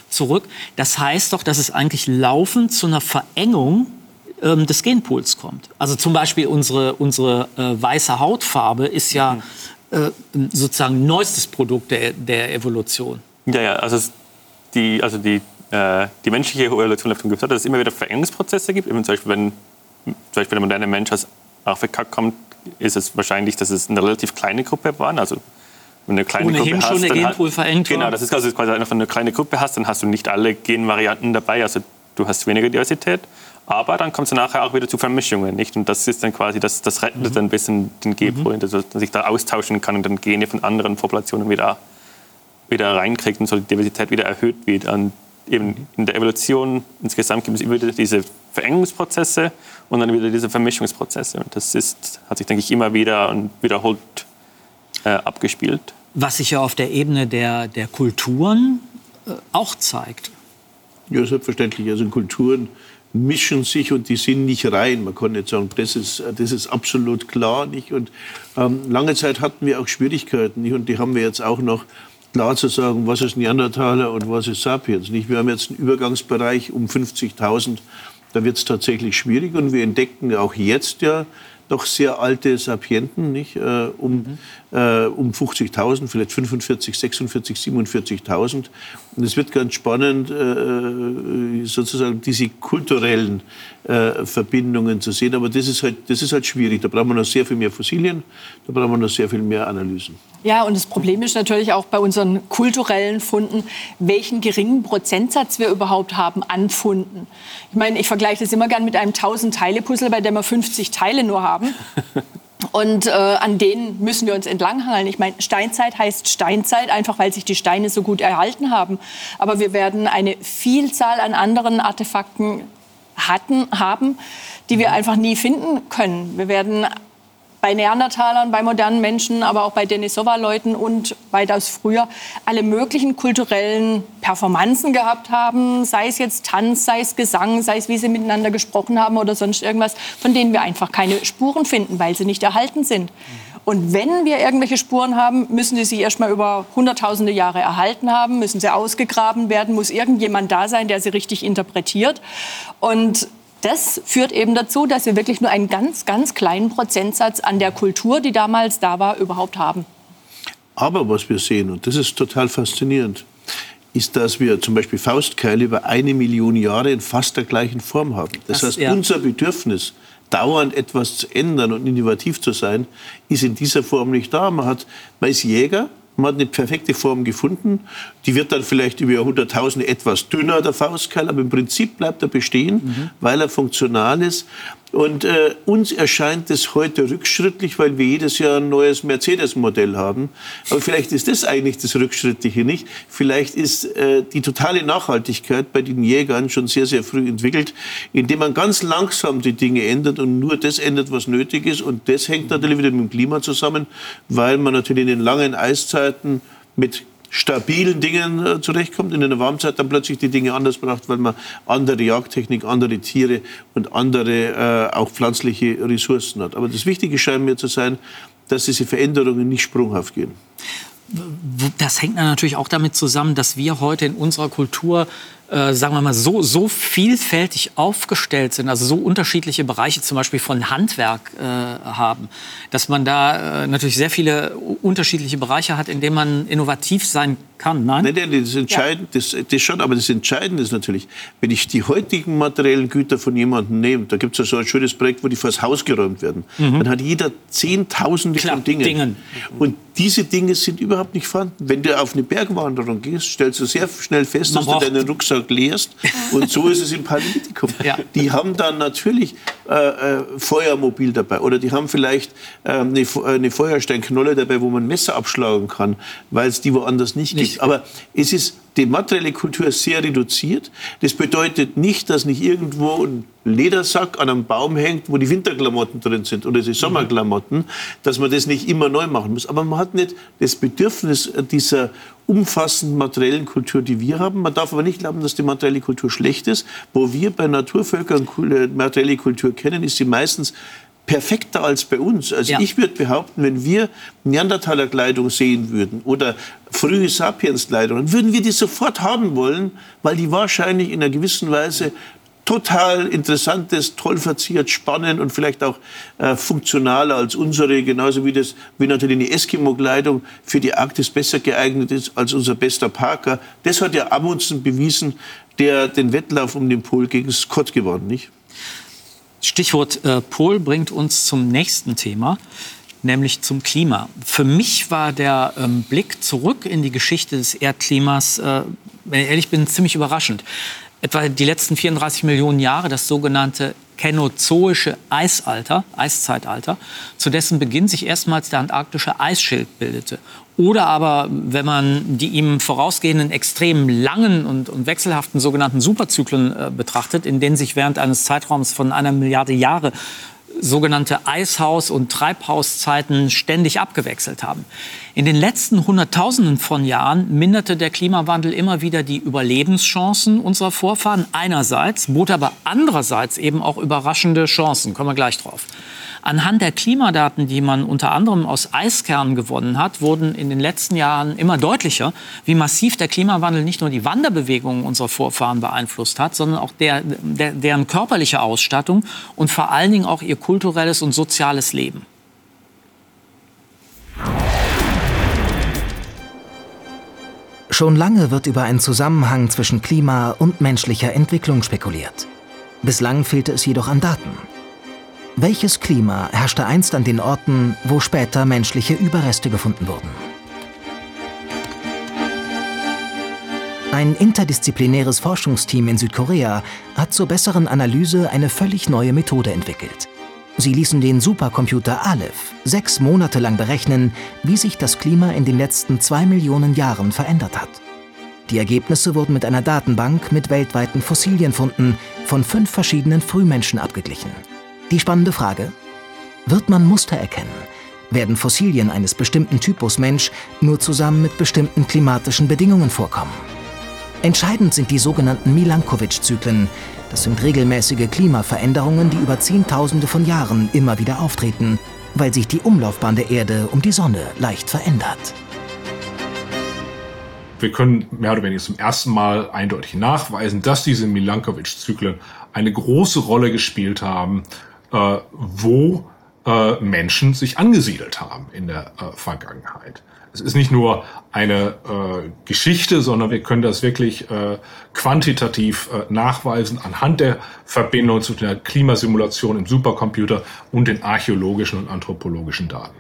zurück. Das heißt doch, dass es eigentlich laufend zu einer Verengung ähm, des Genpools kommt. Also zum Beispiel unsere, unsere äh, weiße Hautfarbe ist ja äh, sozusagen neuestes Produkt der, der Evolution. Ja, ja, also die, also die, äh, die menschliche Evolution hat gesagt, dass es immer wieder Veränderungsprozesse gibt. Eben zum Beispiel, wenn zum Beispiel der moderne Mensch aus Afrika kommt, ist es wahrscheinlich, dass es eine relativ kleine Gruppe waren. Also wenn du eine kleine Ohnehin Gruppe schon hast, dann Genpool verengt Genau, das ist also quasi einfach eine kleine Gruppe hast, dann hast du nicht alle Genvarianten dabei. Also du hast weniger Diversität. Aber dann kommst du nachher auch wieder zu Vermischungen, nicht? Und das ist dann quasi, das, das rettet Mhm. dann ein bisschen den Genpool, dass man sich da austauschen kann und dann Gene von anderen Populationen wieder, wieder reinkriegt und so die Diversität wieder erhöht wird. Und eben in der Evolution insgesamt gibt es immer wieder diese Verengungsprozesse und dann wieder diese Vermischungsprozesse. Und das ist, hat sich, denke ich, immer wieder und wiederholt äh, abgespielt. Was sich ja auf der Ebene der, der Kulturen äh, auch zeigt. Ja, selbstverständlich. Also Kulturen mischen sich und die sind nicht rein. Man kann nicht sagen, das ist, das ist absolut klar. Nicht? Und ähm, lange Zeit hatten wir auch Schwierigkeiten. Nicht? Und die haben wir jetzt auch noch klar zu sagen, was ist Neandertaler und was ist Sapiens. Nicht? Wir haben jetzt einen Übergangsbereich um 50.000. Da wird es tatsächlich schwierig. Und wir entdecken auch jetzt ja doch sehr alte Sapienten, nicht? Äh, um, äh, um 50.000, vielleicht 45, 46, 47.000. Und es wird ganz spannend, äh, sozusagen diese kulturellen äh, Verbindungen zu sehen. Aber das ist, halt, das ist halt schwierig. Da brauchen wir noch sehr viel mehr Fossilien, da brauchen wir noch sehr viel mehr Analysen. Ja, und das Problem ist natürlich auch bei unseren kulturellen Funden, welchen geringen Prozentsatz wir überhaupt haben an Funden. Ich meine, ich vergleiche das immer gern mit einem 1000-Teile-Puzzle, bei dem wir 50 Teile nur haben. Und äh, an denen müssen wir uns entlanghangeln. Ich meine, Steinzeit heißt Steinzeit, einfach weil sich die Steine so gut erhalten haben. Aber wir werden eine Vielzahl an anderen Artefakten hatten, haben, die wir einfach nie finden können. Wir werden bei Neandertalern, bei modernen Menschen, aber auch bei Denisova-Leuten und weitaus früher alle möglichen kulturellen Performanzen gehabt haben, sei es jetzt Tanz, sei es Gesang, sei es wie sie miteinander gesprochen haben oder sonst irgendwas, von denen wir einfach keine Spuren finden, weil sie nicht erhalten sind. Und wenn wir irgendwelche Spuren haben, müssen sie sich erstmal über hunderttausende Jahre erhalten haben, müssen sie ausgegraben werden, muss irgendjemand da sein, der sie richtig interpretiert. Und das führt eben dazu, dass wir wirklich nur einen ganz, ganz kleinen Prozentsatz an der Kultur, die damals da war, überhaupt haben. Aber was wir sehen, und das ist total faszinierend, ist, dass wir zum Beispiel Faustkeile über eine Million Jahre in fast der gleichen Form haben. Das, Das- heißt, ja. unser Bedürfnis, dauernd etwas zu ändern und innovativ zu sein, ist in dieser Form nicht da. Man, hat, man ist Jäger, man hat eine perfekte Form gefunden. Die wird dann vielleicht über Jahrhunderttausende etwas dünner, der Faustkeil, aber im Prinzip bleibt er bestehen, weil er funktional ist. Und äh, uns erscheint es heute rückschrittlich, weil wir jedes Jahr ein neues Mercedes-Modell haben. Aber vielleicht ist das eigentlich das Rückschrittliche nicht. Vielleicht ist äh, die totale Nachhaltigkeit bei den Jägern schon sehr, sehr früh entwickelt, indem man ganz langsam die Dinge ändert und nur das ändert, was nötig ist. Und das hängt natürlich wieder mit dem Klima zusammen, weil man natürlich in den langen Eiszeiten mit stabilen Dingen äh, zurechtkommt, in einer Warmzeit dann plötzlich die Dinge anders braucht, weil man andere Jagdtechnik, andere Tiere und andere äh, auch pflanzliche Ressourcen hat. Aber das Wichtige scheint mir zu sein, dass diese Veränderungen nicht sprunghaft gehen. Das hängt natürlich auch damit zusammen, dass wir heute in unserer Kultur, äh, sagen wir mal, so, so vielfältig aufgestellt sind, also so unterschiedliche Bereiche zum Beispiel von Handwerk äh, haben, dass man da äh, natürlich sehr viele unterschiedliche Bereiche hat, in denen man innovativ sein kann. Nein? Nein, nein, das, Entscheidende, das, das schon, aber das Entscheidende ist natürlich, wenn ich die heutigen materiellen Güter von jemandem nehme, da gibt es ja so ein schönes Projekt, wo die vors Haus geräumt werden, dann hat jeder Zehntausende Mhm. Klar, von Dingen. Dingen. Und diese Dinge sind überhaupt nicht vorhanden. Wenn du auf eine Bergwanderung gehst, stellst du sehr schnell fest, Man dass du deinen Rucksack leerst. Und so ist es im Paläolithikum. Ja. Die haben dann natürlich äh, äh, Feuermobil dabei oder die haben vielleicht ähm, eine, Fe- eine Feuersteinknolle dabei, wo man Messer abschlagen kann, weil es die woanders nicht, Nicht. gibt. Aber es ist die materielle Kultur sehr reduziert. Das bedeutet nicht, dass nicht irgendwo ein Ledersack an einem Baum hängt, wo die Winterklamotten drin sind oder die Sommerklamotten, dass man das nicht immer neu machen muss. Aber man hat nicht das Bedürfnis dieser umfassenden materiellen Kultur, die wir haben. Man darf aber nicht glauben, dass die materielle Kultur schlecht ist. Wo wir bei Naturvölkern kul- materielle Kultur kennen, ist sie meistens perfekter als bei uns. Also Ja. ich würde behaupten, wenn wir Neandertaler-Kleidung sehen würden oder frühe Sapiens-Kleidung, würden wir die sofort haben wollen, weil die wahrscheinlich in einer gewissen Weise total interessantes, toll verziert, spannend und vielleicht auch äh, funktionaler als unsere, genauso wie das, wie natürlich eine Eskimo-Kleidung für die Arktis besser geeignet ist als unser bester Parker. Das hat ja Amundsen bewiesen, der den Wettlauf um den Pol gegen Scott gewonnen, nicht? Stichwort äh, Pol bringt uns zum nächsten Thema, nämlich zum Klima. Für mich war der ähm, Blick zurück in die Geschichte des Erdklimas, äh, wenn ich ehrlich bin, ziemlich überraschend etwa die letzten 34 Millionen Jahre das sogenannte Känozoische Eisalter, Eiszeitalter, zu dessen Beginn sich erstmals der antarktische Eisschild bildete. Oder aber, wenn man die ihm vorausgehenden extrem langen und, und wechselhaften sogenannten Superzyklen äh, betrachtet, in denen sich während eines Zeitraums von einer Milliarde Jahre sogenannte Eishaus- und Treibhauszeiten ständig abgewechselt haben. In den letzten Hunderttausenden von Jahren minderte der Klimawandel immer wieder die Überlebenschancen unserer Vorfahren einerseits, bot aber andererseits eben auch überraschende Chancen. Kommen wir gleich drauf. Anhand der Klimadaten, die man unter anderem aus Eiskernen gewonnen hat, wurden in den letzten Jahren immer deutlicher, wie massiv der Klimawandel nicht nur die Wanderbewegungen unserer Vorfahren beeinflusst hat, sondern auch der, der, deren körperliche Ausstattung und vor allen Dingen auch ihr kulturelles und soziales Leben. Schon lange wird über einen Zusammenhang zwischen Klima und menschlicher Entwicklung spekuliert. Bislang fehlte es jedoch an Daten. Welches Klima herrschte einst an den Orten, wo später menschliche Überreste gefunden wurden? Ein interdisziplinäres Forschungsteam in Südkorea hat zur besseren Analyse eine völlig neue Methode entwickelt. Sie ließen den Supercomputer Aleph sechs Monate lang berechnen, wie sich das Klima in den letzten zwei Millionen Jahren verändert hat. Die Ergebnisse wurden mit einer Datenbank mit weltweiten Fossilienfunden von fünf verschiedenen Frühmenschen abgeglichen. Die spannende Frage, wird man Muster erkennen? Werden Fossilien eines bestimmten Typus Mensch nur zusammen mit bestimmten klimatischen Bedingungen vorkommen? Entscheidend sind die sogenannten Milankovitch-Zyklen. Das sind regelmäßige Klimaveränderungen, die über Zehntausende von Jahren immer wieder auftreten, weil sich die Umlaufbahn der Erde um die Sonne leicht verändert. Wir können mehr oder weniger zum ersten Mal eindeutig nachweisen, dass diese Milankovitch-Zyklen eine große Rolle gespielt haben äh, wo äh, Menschen sich angesiedelt haben in der äh, Vergangenheit. Es ist nicht nur eine äh, Geschichte, sondern wir können das wirklich äh, quantitativ äh, nachweisen anhand der Verbindung zu der Klimasimulation im Supercomputer und den archäologischen und anthropologischen Daten.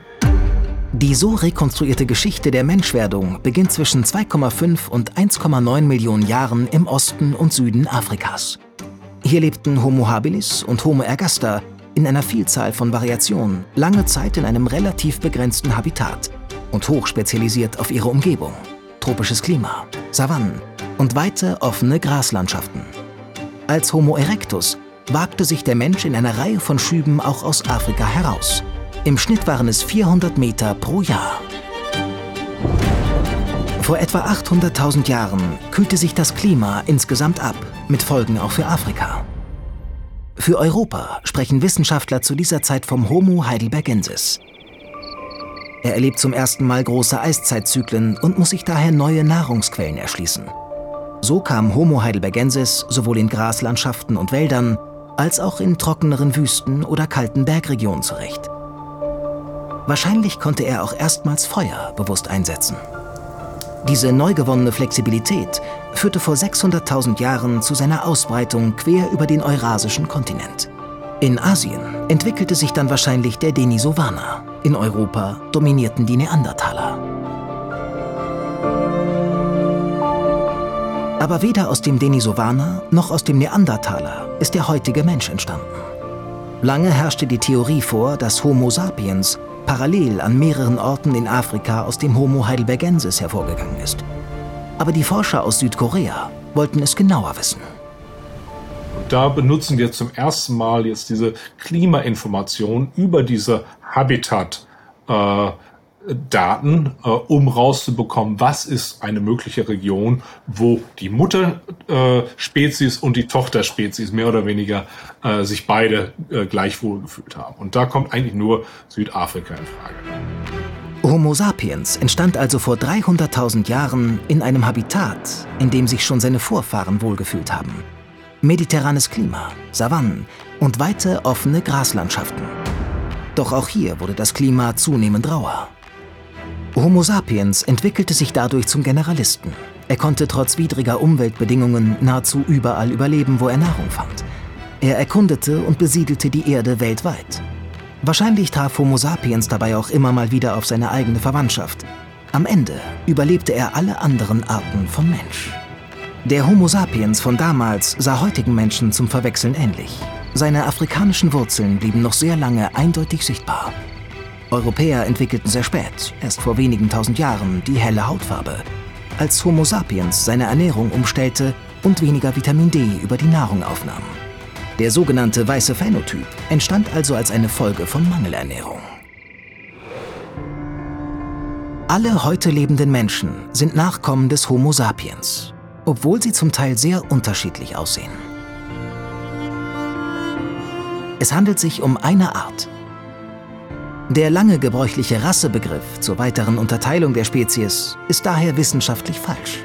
Die so rekonstruierte Geschichte der Menschwerdung beginnt zwischen 2,5 und 1,9 Millionen Jahren im Osten und Süden Afrikas. Hier lebten Homo habilis und Homo ergaster in einer Vielzahl von Variationen, lange Zeit in einem relativ begrenzten Habitat und hochspezialisiert auf ihre Umgebung. Tropisches Klima, Savannen und weite offene Graslandschaften. Als Homo erectus wagte sich der Mensch in einer Reihe von Schüben auch aus Afrika heraus. Im Schnitt waren es 400 Meter pro Jahr. Vor etwa 800.000 Jahren kühlte sich das Klima insgesamt ab, mit Folgen auch für Afrika. Für Europa sprechen Wissenschaftler zu dieser Zeit vom Homo heidelbergensis. Er erlebt zum ersten Mal große Eiszeitzyklen und muss sich daher neue Nahrungsquellen erschließen. So kam Homo heidelbergensis sowohl in Graslandschaften und Wäldern als auch in trockeneren Wüsten oder kalten Bergregionen zurecht. Wahrscheinlich konnte er auch erstmals Feuer bewusst einsetzen. Diese neu gewonnene Flexibilität führte vor 600.000 Jahren zu seiner Ausbreitung quer über den eurasischen Kontinent. In Asien entwickelte sich dann wahrscheinlich der Denisovaner. In Europa dominierten die Neandertaler. Aber weder aus dem Denisovaner noch aus dem Neandertaler ist der heutige Mensch entstanden. Lange herrschte die Theorie vor, dass Homo sapiens parallel an mehreren Orten in Afrika aus dem Homo heidelbergensis hervorgegangen ist. Aber die Forscher aus Südkorea wollten es genauer wissen. Da benutzen wir zum ersten Mal jetzt diese Klimainformation über diese Habitat äh, äh, um rauszubekommen, was ist eine mögliche Region, wo die Mutterspezies äh, und die Tochterspezies mehr oder weniger äh, sich beide äh, gleich wohl gefühlt haben. Und da kommt eigentlich nur Südafrika in Frage. Homo sapiens entstand also vor 300.000 Jahren in einem Habitat, in dem sich schon seine Vorfahren wohlgefühlt haben. Mediterranes Klima, Savannen und weite offene Graslandschaften. Doch auch hier wurde das Klima zunehmend rauer. Homo sapiens entwickelte sich dadurch zum Generalisten. Er konnte trotz widriger Umweltbedingungen nahezu überall überleben, wo er Nahrung fand. Er erkundete und besiedelte die Erde weltweit. Wahrscheinlich traf Homo sapiens dabei auch immer mal wieder auf seine eigene Verwandtschaft. Am Ende überlebte er alle anderen Arten von Mensch. Der Homo sapiens von damals sah heutigen Menschen zum Verwechseln ähnlich. Seine afrikanischen Wurzeln blieben noch sehr lange eindeutig sichtbar. Europäer entwickelten sehr spät, erst vor wenigen tausend Jahren, die helle Hautfarbe. Als Homo sapiens seine Ernährung umstellte und weniger Vitamin D über die Nahrung aufnahm. Der sogenannte weiße Phänotyp entstand also als eine Folge von Mangelernährung. Alle heute lebenden Menschen sind Nachkommen des Homo sapiens, obwohl sie zum Teil sehr unterschiedlich aussehen. Es handelt sich um eine Art. Der lange gebräuchliche Rassebegriff zur weiteren Unterteilung der Spezies ist daher wissenschaftlich falsch.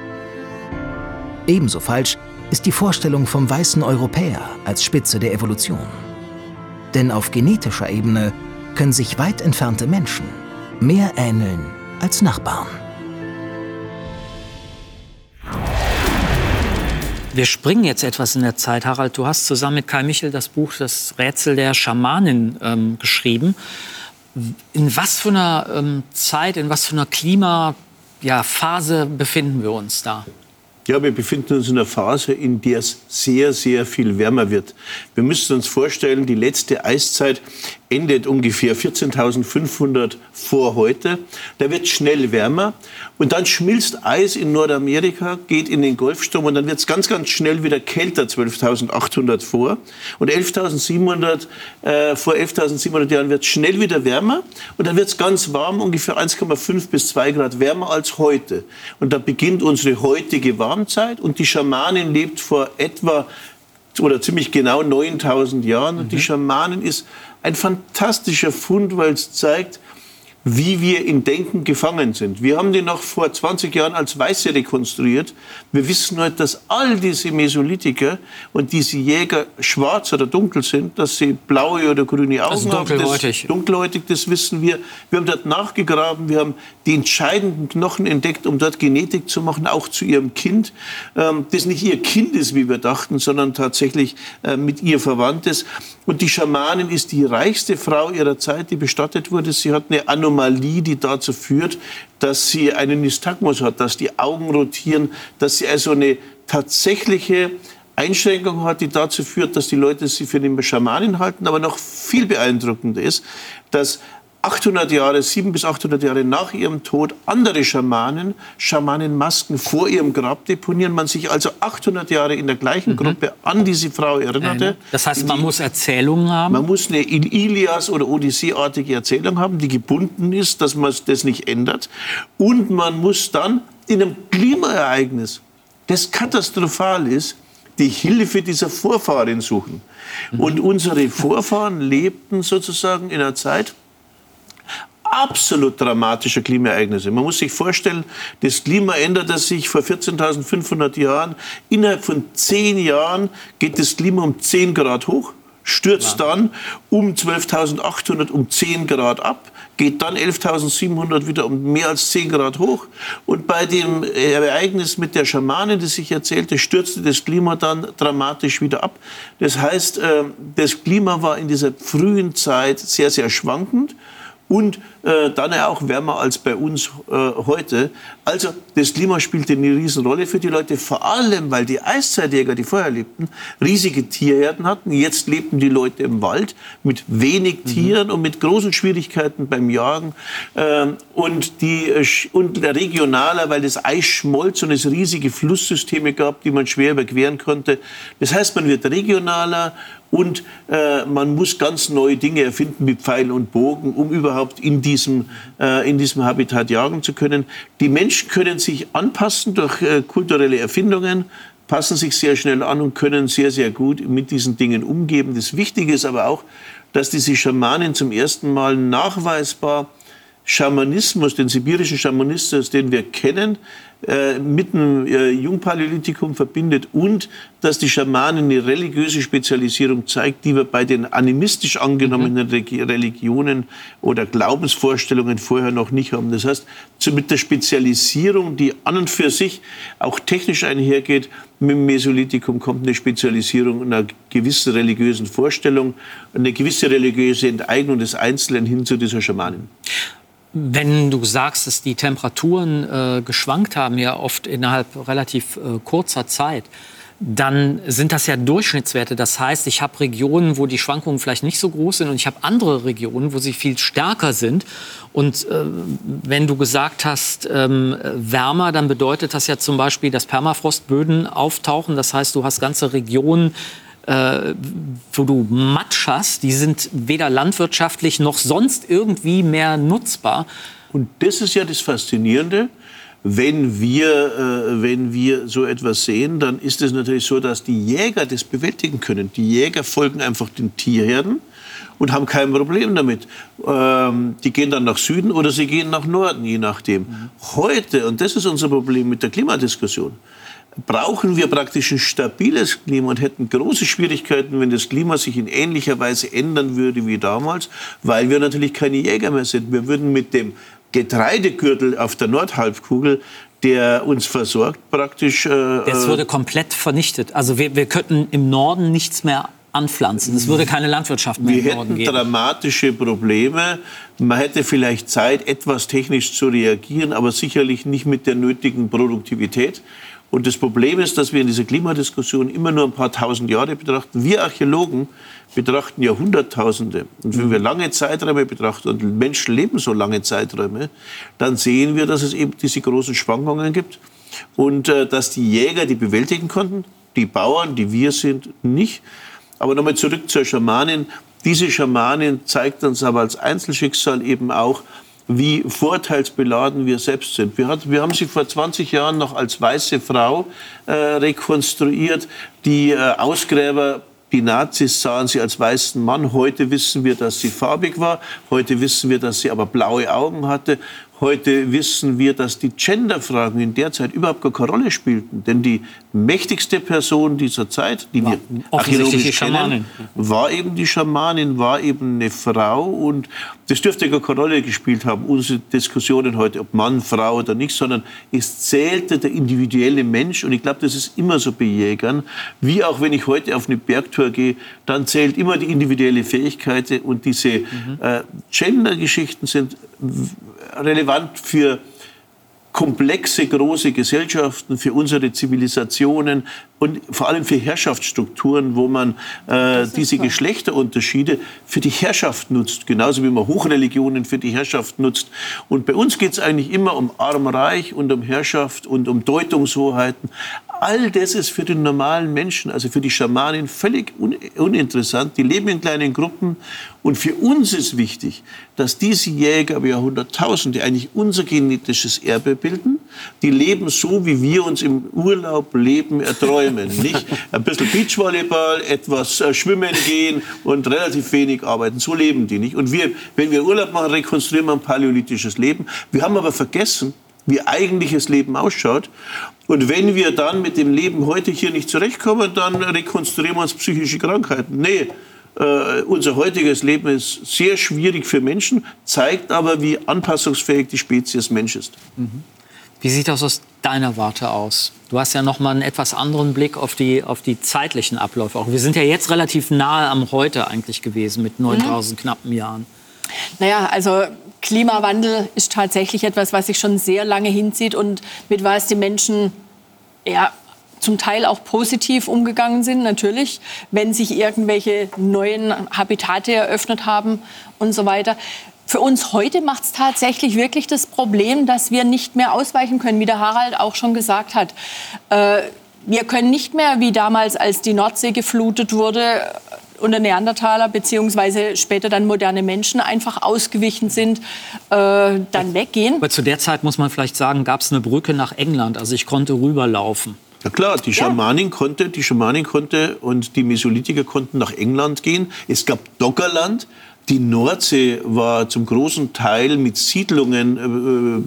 Ebenso falsch ist die Vorstellung vom weißen Europäer als Spitze der Evolution. Denn auf genetischer Ebene können sich weit entfernte Menschen mehr ähneln als Nachbarn. Wir springen jetzt etwas in der Zeit. Harald, du hast zusammen mit Kai Michel das Buch Das Rätsel der Schamanin ähm, geschrieben. In was für einer ähm, Zeit, in was für einer Klimaphase ja, befinden wir uns da? Ja, wir befinden uns in einer Phase, in der es sehr, sehr viel wärmer wird. Wir müssen uns vorstellen, die letzte Eiszeit endet ungefähr 14.500 vor heute. Da wird schnell wärmer und dann schmilzt Eis in Nordamerika, geht in den Golfstrom und dann wird es ganz, ganz schnell wieder kälter, 12.800 vor. Und 11.700, äh, vor 11.700 Jahren wird es schnell wieder wärmer und dann wird es ganz warm, ungefähr 1,5 bis 2 Grad wärmer als heute. Und da beginnt unsere heutige Warmzeit und die Schamanin lebt vor etwa oder ziemlich genau 9000 Jahren. Und die mhm. Schamanin ist ein fantastischer Fund, weil es zeigt, wie wir in Denken gefangen sind. Wir haben die noch vor 20 Jahren als Weiße rekonstruiert. Wir wissen heute, dass all diese Mesolithiker und diese Jäger schwarz oder dunkel sind, dass sie blaue oder grüne Augen also dunkelhäutig. haben. Das, dunkelhäutig, das wissen wir. Wir haben dort nachgegraben, wir haben die entscheidenden Knochen entdeckt, um dort Genetik zu machen, auch zu ihrem Kind, ähm, das nicht ihr Kind ist, wie wir dachten, sondern tatsächlich äh, mit ihr verwandt ist. Und die Schamanin ist die reichste Frau ihrer Zeit, die bestattet wurde. Sie hat eine Anomalie Anomalie, die dazu führt, dass sie einen Nystagmus hat, dass die Augen rotieren, dass sie also eine tatsächliche Einschränkung hat, die dazu führt, dass die Leute sie für eine Schamanin halten. Aber noch viel beeindruckender ist, dass 800 Jahre, 700 bis 800 Jahre nach ihrem Tod andere Schamanen, Schamanenmasken vor ihrem Grab deponieren. Man sich also 800 Jahre in der gleichen mhm. Gruppe an diese Frau erinnerte. Das heißt, man die, muss Erzählungen haben? Man muss eine Ilias- oder Odyssee-artige Erzählung haben, die gebunden ist, dass man das nicht ändert. Und man muss dann in einem Klimaereignis, das katastrophal ist, die Hilfe dieser Vorfahren suchen. Mhm. Und unsere Vorfahren lebten sozusagen in einer Zeit, absolut dramatische Klimaereignisse. Man muss sich vorstellen, das Klima änderte sich vor 14.500 Jahren. Innerhalb von zehn Jahren geht das Klima um 10 Grad hoch, stürzt dann um 12.800 um 10 Grad ab, geht dann 11.700 wieder um mehr als 10 Grad hoch. Und bei dem Ereignis mit der Schamanin, das ich erzählte, stürzte das Klima dann dramatisch wieder ab. Das heißt, äh, das Klima war in dieser frühen Zeit sehr, sehr schwankend und äh, dann auch wärmer als bei uns äh, heute. Also das Klima spielte eine Riesenrolle für die Leute, vor allem weil die Eiszeitjäger, die vorher lebten, riesige Tierherden hatten. Jetzt lebten die Leute im Wald mit wenig mhm. Tieren mhm. und mit großen Schwierigkeiten beim Jagen. Ähm, und, die, äh, und regionaler, weil das Eis schmolz und es riesige Flusssysteme gab, die man schwer überqueren konnte. Das heißt, man wird regionaler und äh, man muss ganz neue Dinge erfinden mit Pfeil und Bogen, um überhaupt in diesem, äh, in diesem Habitat jagen zu können. Die Menschen können sich anpassen durch äh, kulturelle Erfindungen, passen sich sehr schnell an und können sehr, sehr gut mit diesen Dingen umgehen. Das Wichtige ist aber auch, dass diese Schamanen zum ersten Mal nachweisbar Schamanismus, den sibirischen Schamanismus, den wir kennen, äh, mit dem äh, Jungpaläolithikum verbindet und dass die Schamanen eine religiöse Spezialisierung zeigt, die wir bei den animistisch angenommenen mhm. Religionen oder Glaubensvorstellungen vorher noch nicht haben. Das heißt, mit der Spezialisierung, die an und für sich auch technisch einhergeht, mit dem Mesolithikum kommt eine Spezialisierung einer gewissen religiösen Vorstellung, eine gewisse religiöse Enteignung des Einzelnen hin zu dieser Schamanin. Wenn du sagst, dass die Temperaturen äh, geschwankt haben, ja oft innerhalb relativ äh, kurzer Zeit, dann sind das ja Durchschnittswerte. Das heißt, ich habe Regionen, wo die Schwankungen vielleicht nicht so groß sind und ich habe andere Regionen, wo sie viel stärker sind. Und äh, wenn du gesagt hast, ähm, wärmer, dann bedeutet das ja zum Beispiel, dass Permafrostböden auftauchen. Das heißt, du hast ganze Regionen, äh, wo du Matsch hast, die sind weder landwirtschaftlich noch sonst irgendwie mehr nutzbar. Und das ist ja das Faszinierende. Wenn wir, äh, wenn wir so etwas sehen, dann ist es natürlich so, dass die Jäger das bewältigen können. Die Jäger folgen einfach den Tierherden und haben kein Problem damit. Ähm, die gehen dann nach Süden oder sie gehen nach Norden, je nachdem. Mhm. Heute, und das ist unser Problem mit der Klimadiskussion, brauchen wir praktisch ein stabiles Klima und hätten große Schwierigkeiten, wenn das Klima sich in ähnlicher Weise ändern würde wie damals, weil wir natürlich keine Jäger mehr sind. Wir würden mit dem Getreidegürtel auf der Nordhalbkugel der uns versorgt, praktisch. Äh, das würde komplett vernichtet. Also wir, wir könnten im Norden nichts mehr anpflanzen. Es würde keine Landwirtschaft mehr Wir hätten geben. dramatische Probleme. Man hätte vielleicht Zeit, etwas technisch zu reagieren, aber sicherlich nicht mit der nötigen Produktivität. Und das Problem ist, dass wir in dieser Klimadiskussion immer nur ein paar tausend Jahre betrachten. Wir Archäologen betrachten Jahrhunderttausende. Und wenn wir lange Zeiträume betrachten und Menschen leben so lange Zeiträume, dann sehen wir, dass es eben diese großen Schwankungen gibt und äh, dass die Jäger die bewältigen konnten, die Bauern, die wir sind, nicht. Aber nochmal zurück zur Schamanin. Diese Schamanin zeigt uns aber als Einzelschicksal eben auch, wie vorteilsbeladen wir selbst sind. Wir, hat, wir haben sie vor 20 Jahren noch als weiße Frau äh, rekonstruiert. Die äh, Ausgräber die Nazis sahen sie als weißen Mann. Heute wissen wir, dass sie farbig war. Heute wissen wir, dass sie aber blaue Augen hatte. Heute wissen wir, dass die Genderfragen in der Zeit überhaupt gar keine Rolle spielten. Denn die mächtigste Person dieser Zeit, die war wir archäologisch kennen, war eben die Schamanin, war eben eine Frau. Und das dürfte gar keine Rolle gespielt haben, unsere Diskussionen heute, ob Mann, Frau oder nicht, sondern es zählte der individuelle Mensch. Und ich glaube, das ist immer so bei Jägern. Wie auch wenn ich heute auf eine Bergtour gehe, dann zählt immer die individuelle Fähigkeit. Und diese mhm. äh, Gender-Geschichten sind relevant für komplexe, große Gesellschaften, für unsere Zivilisationen und vor allem für Herrschaftsstrukturen, wo man äh, diese so. Geschlechterunterschiede für die Herrschaft nutzt, genauso wie man Hochreligionen für die Herrschaft nutzt. Und bei uns geht es eigentlich immer um Arm-Reich und um Herrschaft und um Deutungshoheiten. All das ist für den normalen Menschen, also für die Schamanen, völlig un uninteressant. Die leben in kleinen Gruppen. Und für uns ist wichtig, dass diese Jäger über Jahrhunderttausende eigentlich unser genetisches Erbe bilden. Die leben so, wie wir uns im Urlaub leben, erträumen. Nicht ein bisschen Beachvolleyball, etwas äh, schwimmen gehen und relativ wenig arbeiten. So leben die nicht. Und wir, wenn wir Urlaub machen, rekonstruieren wir ein paläolithisches Leben. Wir haben aber vergessen, wie eigentliches Leben ausschaut. Und wenn wir dann mit dem Leben heute hier nicht zurechtkommen, dann rekonstruieren wir uns psychische Krankheiten. Nee, äh, unser heutiges Leben ist sehr schwierig für Menschen, zeigt aber, wie anpassungsfähig die Spezies Mensch ist. Mhm. Wie sieht das aus deiner Warte aus? Du hast ja noch mal einen etwas anderen Blick auf die, auf die zeitlichen Abläufe. Auch wir sind ja jetzt relativ nahe am Heute eigentlich gewesen mit 9000 mhm. knappen Jahren. Naja, also Klimawandel ist tatsächlich etwas, was sich schon sehr lange hinzieht und mit was die Menschen ja, zum Teil auch positiv umgegangen sind, natürlich, wenn sich irgendwelche neuen Habitate eröffnet haben und so weiter. Für uns heute macht es tatsächlich wirklich das Problem, dass wir nicht mehr ausweichen können, wie der Harald auch schon gesagt hat. Äh, wir können nicht mehr, wie damals, als die Nordsee geflutet wurde, und der Neandertaler beziehungsweise später dann moderne Menschen einfach ausgewichen sind, äh, dann weggehen. Aber zu der Zeit muss man vielleicht sagen, gab es eine Brücke nach England. Also ich konnte rüberlaufen. Ja klar, die Schamanin ja. konnte, die Schamanin konnte und die Mesolithiker konnten nach England gehen. Es gab Doggerland. Die Nordsee war zum großen Teil mit Siedlungen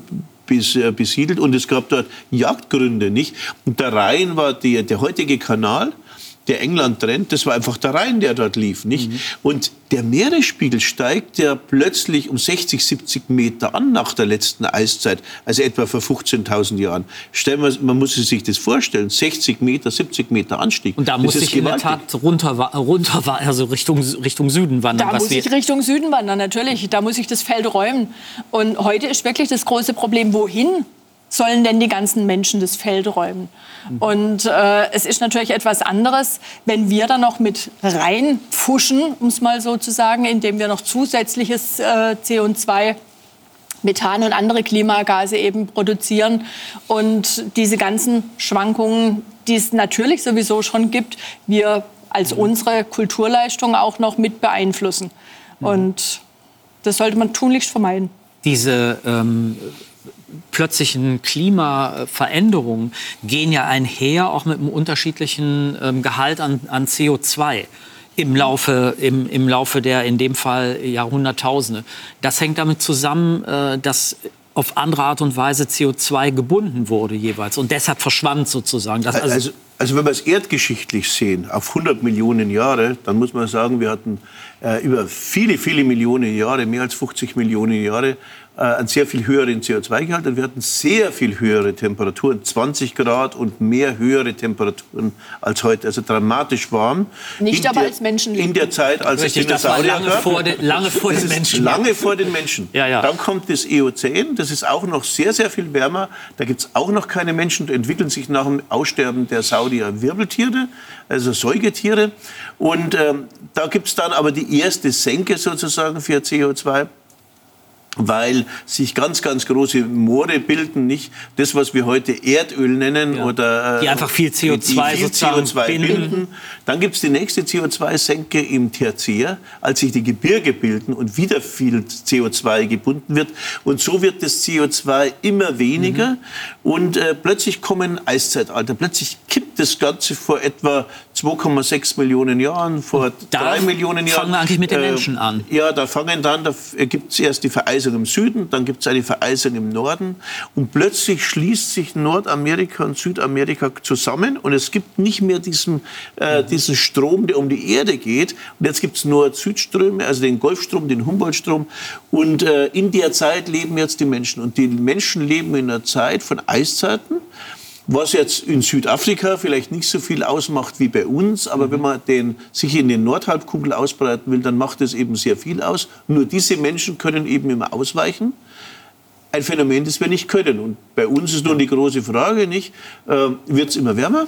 äh, äh, besiedelt und es gab dort Jagdgründe, nicht? Und der Rhein war der, der heutige Kanal der England trennt, das war einfach der Rhein, der dort lief, nicht? Mhm. Und der Meeresspiegel steigt ja plötzlich um 60, 70 Meter an nach der letzten Eiszeit, also etwa vor 15.000 Jahren. Stellen wir, man muss sich das vorstellen, 60 Meter, 70 Meter Anstieg. Und da muss ich in der Tat runter, runter also Richtung, Richtung Süden wandern. Da muss ich Richtung Süden wandern, natürlich. Da muss ich das Feld räumen. Und heute ist wirklich das große Problem, wohin? Sollen denn die ganzen Menschen das Feld räumen? Und äh, es ist natürlich etwas anderes, wenn wir da noch mit reinfuschen, um es mal so zu sagen, indem wir noch zusätzliches äh, CO2 Methan und andere Klimagase eben produzieren und diese ganzen Schwankungen, die es natürlich sowieso schon gibt, wir als unsere Kulturleistung auch noch mit beeinflussen. Und das sollte man tunlichst vermeiden. Diese ähm, plötzlichen Klimaveränderungen gehen ja einher auch mit einem unterschiedlichen ähm, Gehalt an, an CO2 im Laufe, im, im Laufe der in dem Fall Jahrhunderttausende. Das hängt damit zusammen, äh, dass auf andere Art und Weise CO2 gebunden wurde jeweils und deshalb verschwand sozusagen. Das also, also, also, wenn wir es erdgeschichtlich sehen, auf 100 Millionen Jahre, dann muss man sagen, wir hatten äh, über viele, viele Millionen Jahre, mehr als 50 Millionen Jahre, äh, einen sehr viel höheren CO2-Gehalt und wir hatten sehr viel höhere Temperaturen, 20 Grad und mehr höhere Temperaturen als heute, also dramatisch warm. Nicht aber der, als Menschen In der Zeit, als Richtig, es Dinosaurier lange Vor den, lange vor den Menschen. Lange vor den Menschen. Ja, ja. Dann kommt das Eozän, das ist auch noch sehr, sehr viel wärmer. Da gibt es auch noch keine Menschen, die entwickeln sich nach dem Aussterben der Saudier Wirbeltiere, also Säugetiere. Und ähm, da gibt es dann aber die erste Senke sozusagen für CO2 weil sich ganz, ganz große Moore bilden, nicht das, was wir heute Erdöl nennen ja. oder äh, die einfach viel CO2, die viel CO2 binden. bilden. Dann gibt es die nächste CO2-Senke im Tertiär, als sich die Gebirge bilden und wieder viel CO2 gebunden wird. Und so wird das CO2 immer weniger mhm. und äh, plötzlich kommen Eiszeitalter. Plötzlich kippt das Ganze vor etwa 2,6 Millionen Jahren, vor drei Millionen Jahren. fangen wir eigentlich mit den äh, Menschen an. Ja, da fangen dann, da gibt es erst die Vereisung im Süden, dann gibt es eine Vereisung im Norden. Und plötzlich schließt sich Nordamerika und Südamerika zusammen und es gibt nicht mehr diesen, äh, diesen Strom, der um die Erde geht. Und jetzt gibt es Nord-Süd-Ströme, also den Golfstrom, den Humboldt-Strom. Und äh, in der Zeit leben jetzt die Menschen. Und die Menschen leben in einer Zeit von Eiszeiten was jetzt in Südafrika vielleicht nicht so viel ausmacht wie bei uns, aber mhm. wenn man den, sich in den Nordhalbkugel ausbreiten will, dann macht es eben sehr viel aus. Nur diese Menschen können eben immer ausweichen. Ein Phänomen, das wir nicht können. Und bei uns ist nun die große Frage, nicht, äh, wird es immer wärmer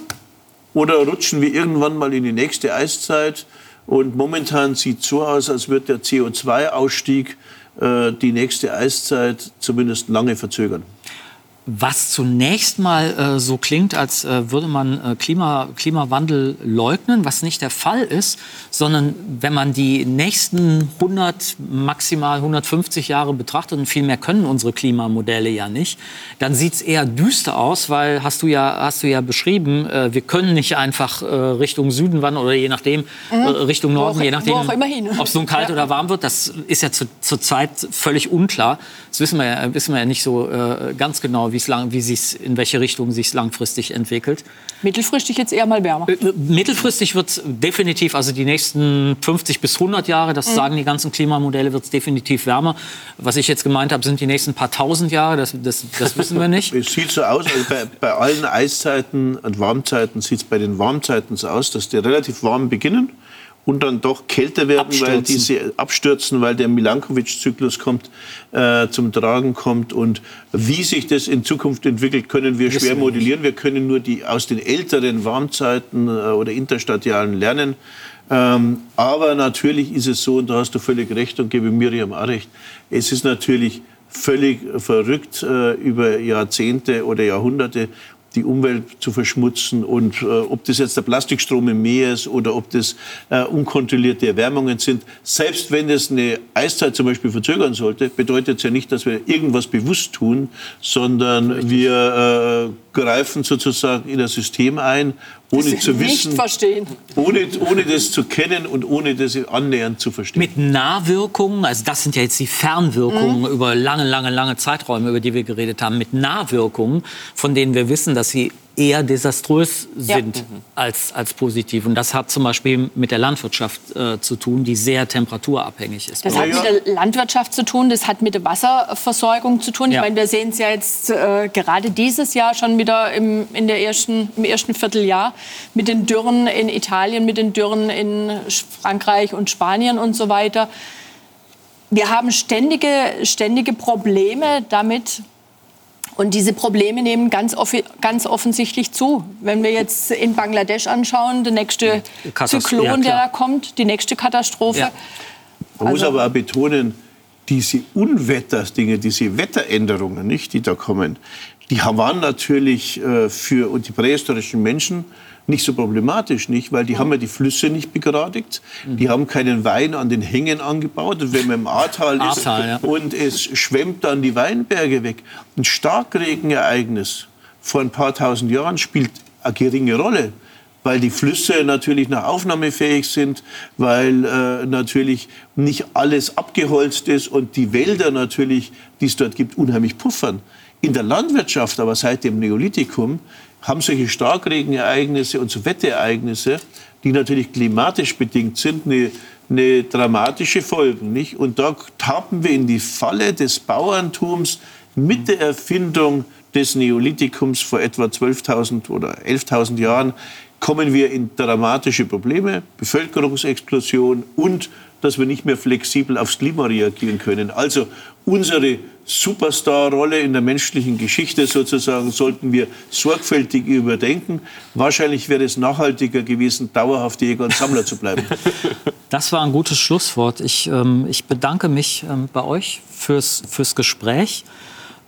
oder rutschen wir irgendwann mal in die nächste Eiszeit? Und momentan sieht so aus, als wird der CO2-Ausstieg äh, die nächste Eiszeit zumindest lange verzögern was zunächst mal äh, so klingt, als äh, würde man äh, Klima, Klimawandel leugnen, was nicht der Fall ist, sondern wenn man die nächsten 100, maximal 150 Jahre betrachtet, und viel mehr können unsere Klimamodelle ja nicht, dann sieht es eher düster aus, weil hast du ja, hast du ja beschrieben, äh, wir können nicht einfach äh, Richtung Süden wandern oder je nachdem mhm. Äh, Richtung Norden, wo je nachdem, ob es nun kalt ja. oder warm wird, das ist ja zur zu Zeit völlig unklar. Das wissen wir ja, wissen wir ja nicht so ganz genau, wie es lang, wie sich's, in welche Richtung sich langfristig entwickelt. Mittelfristig jetzt eher mal wärmer. Äh, mittelfristig wird es definitiv, also die nächsten 50 bis 100 Jahre, das mhm. sagen die ganzen Klimamodelle, wird es definitiv wärmer. Was ich jetzt gemeint habe, sind die nächsten paar tausend Jahre, das, das, das wissen wir nicht. es sieht so aus, also bei, bei allen Eiszeiten und Warmzeiten sieht es bei den Warmzeiten so aus, dass die relativ warm beginnen und dann doch kälter werden, abstürzen. weil diese abstürzen, weil der Milankovic-Zyklus kommt, äh, zum Tragen kommt. Und wie sich das in Zukunft entwickelt, können wir schwer modellieren. Wir können nur die aus den älteren Warmzeiten äh, oder interstadialen lernen. Ähm, aber natürlich ist es so, und da hast du völlig recht und gebe Miriam auch recht, es ist natürlich völlig verrückt, äh, über Jahrzehnte oder Jahrhunderte die Umwelt zu verschmutzen. Und äh, ob das jetzt der Plastikstrom im Meer ist oder ob das äh, unkontrollierte Erwärmungen sind, selbst wenn es eine Eiszeit zum Beispiel verzögern sollte, bedeutet es ja nicht, dass wir irgendwas bewusst tun, sondern wir äh, greifen sozusagen in das System ein, ohne zu wissen. Ohne, ohne das zu kennen und ohne das annähernd zu verstehen. Mit Nahwirkungen, also das sind ja jetzt die Fernwirkungen mhm. über lange, lange, lange Zeiträume, über die wir geredet haben, mit Nahwirkungen, von denen wir wissen, dass sie eher desaströs sind ja. als, als positiv. Und das hat zum Beispiel mit der Landwirtschaft äh, zu tun, die sehr temperaturabhängig ist. Das hat mit der Landwirtschaft zu tun, das hat mit der Wasserversorgung zu tun. Ich ja. meine, wir sehen es ja jetzt äh, gerade dieses Jahr schon wieder im, in der ersten, im ersten Vierteljahr mit den Dürren in Italien, mit den Dürren in Frankreich und Spanien und so weiter. Wir haben ständige, ständige Probleme damit, und diese Probleme nehmen ganz, ganz offensichtlich zu. Wenn wir jetzt in Bangladesch anschauen, der nächste Zyklon, ja, der da kommt, die nächste Katastrophe. Ja. Man also, muss aber auch betonen, diese Unwetterdinge, diese Wetteränderungen, nicht, die da kommen, die waren natürlich äh, für die prähistorischen Menschen nicht so problematisch, nicht? Weil die haben ja die Flüsse nicht begradigt, die haben keinen Wein an den Hängen angebaut. Und wenn man im Ahrtal ist ja. und es schwemmt dann die Weinberge weg, ein Starkregenereignis vor ein paar tausend Jahren spielt eine geringe Rolle weil die Flüsse natürlich noch aufnahmefähig sind, weil äh, natürlich nicht alles abgeholzt ist und die Wälder natürlich, die es dort gibt, unheimlich puffern. In der Landwirtschaft aber seit dem Neolithikum haben solche Starkregenereignisse und so Wettereignisse, die natürlich klimatisch bedingt sind, eine, eine dramatische Folgen. Nicht? Und da tappen wir in die Falle des Bauerntums mit der Erfindung des Neolithikums vor etwa 12.000 oder 11.000 Jahren kommen wir in dramatische Probleme, Bevölkerungsexplosion und dass wir nicht mehr flexibel aufs Klima reagieren können. Also unsere Superstar-Rolle in der menschlichen Geschichte sozusagen sollten wir sorgfältig überdenken. Wahrscheinlich wäre es nachhaltiger gewesen, dauerhaft Jäger und Sammler zu bleiben. Das war ein gutes Schlusswort. Ich, ähm, ich bedanke mich ähm, bei euch fürs, fürs Gespräch.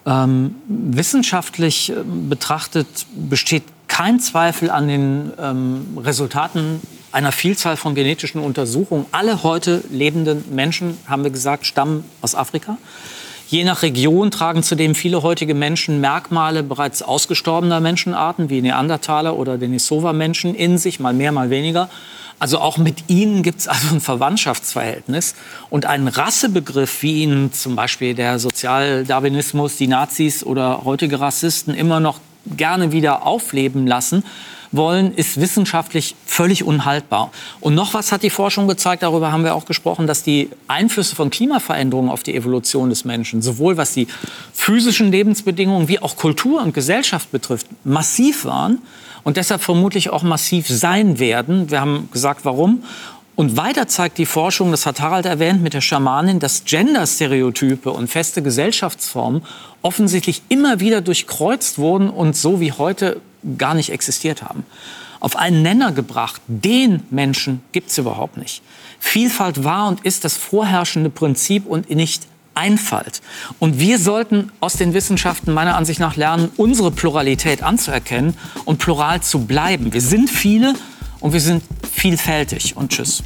Ähm, wissenschaftlich ähm, betrachtet besteht kein Zweifel an den ähm, Resultaten einer Vielzahl von genetischen Untersuchungen. Alle heute lebenden Menschen, haben wir gesagt, stammen aus Afrika. Je nach Region tragen zudem viele heutige Menschen Merkmale bereits ausgestorbener Menschenarten wie Neandertaler oder Denisova-Menschen in sich, mal mehr, mal weniger. Also auch mit ihnen gibt es also ein Verwandtschaftsverhältnis. Und einen Rassebegriff, wie ihn zum Beispiel der Sozialdarwinismus, die Nazis oder heutige Rassisten immer noch gerne wieder aufleben lassen, wollen, ist wissenschaftlich völlig unhaltbar. Und noch was hat die Forschung gezeigt, darüber haben wir auch gesprochen, dass die Einflüsse von Klimaveränderungen auf die Evolution des Menschen, sowohl was die physischen Lebensbedingungen wie auch Kultur und Gesellschaft betrifft, massiv waren und deshalb vermutlich auch massiv sein werden. Wir haben gesagt, warum. Und weiter zeigt die Forschung, das hat Harald erwähnt mit der Schamanin, dass Gender-Stereotype und feste Gesellschaftsformen offensichtlich immer wieder durchkreuzt wurden und so wie heute gar nicht existiert haben. Auf einen Nenner gebracht, den Menschen gibt es überhaupt nicht. Vielfalt war und ist das vorherrschende Prinzip und nicht Einfalt. Und wir sollten aus den Wissenschaften meiner Ansicht nach lernen, unsere Pluralität anzuerkennen und plural zu bleiben. Wir sind viele und wir sind vielfältig. Und tschüss.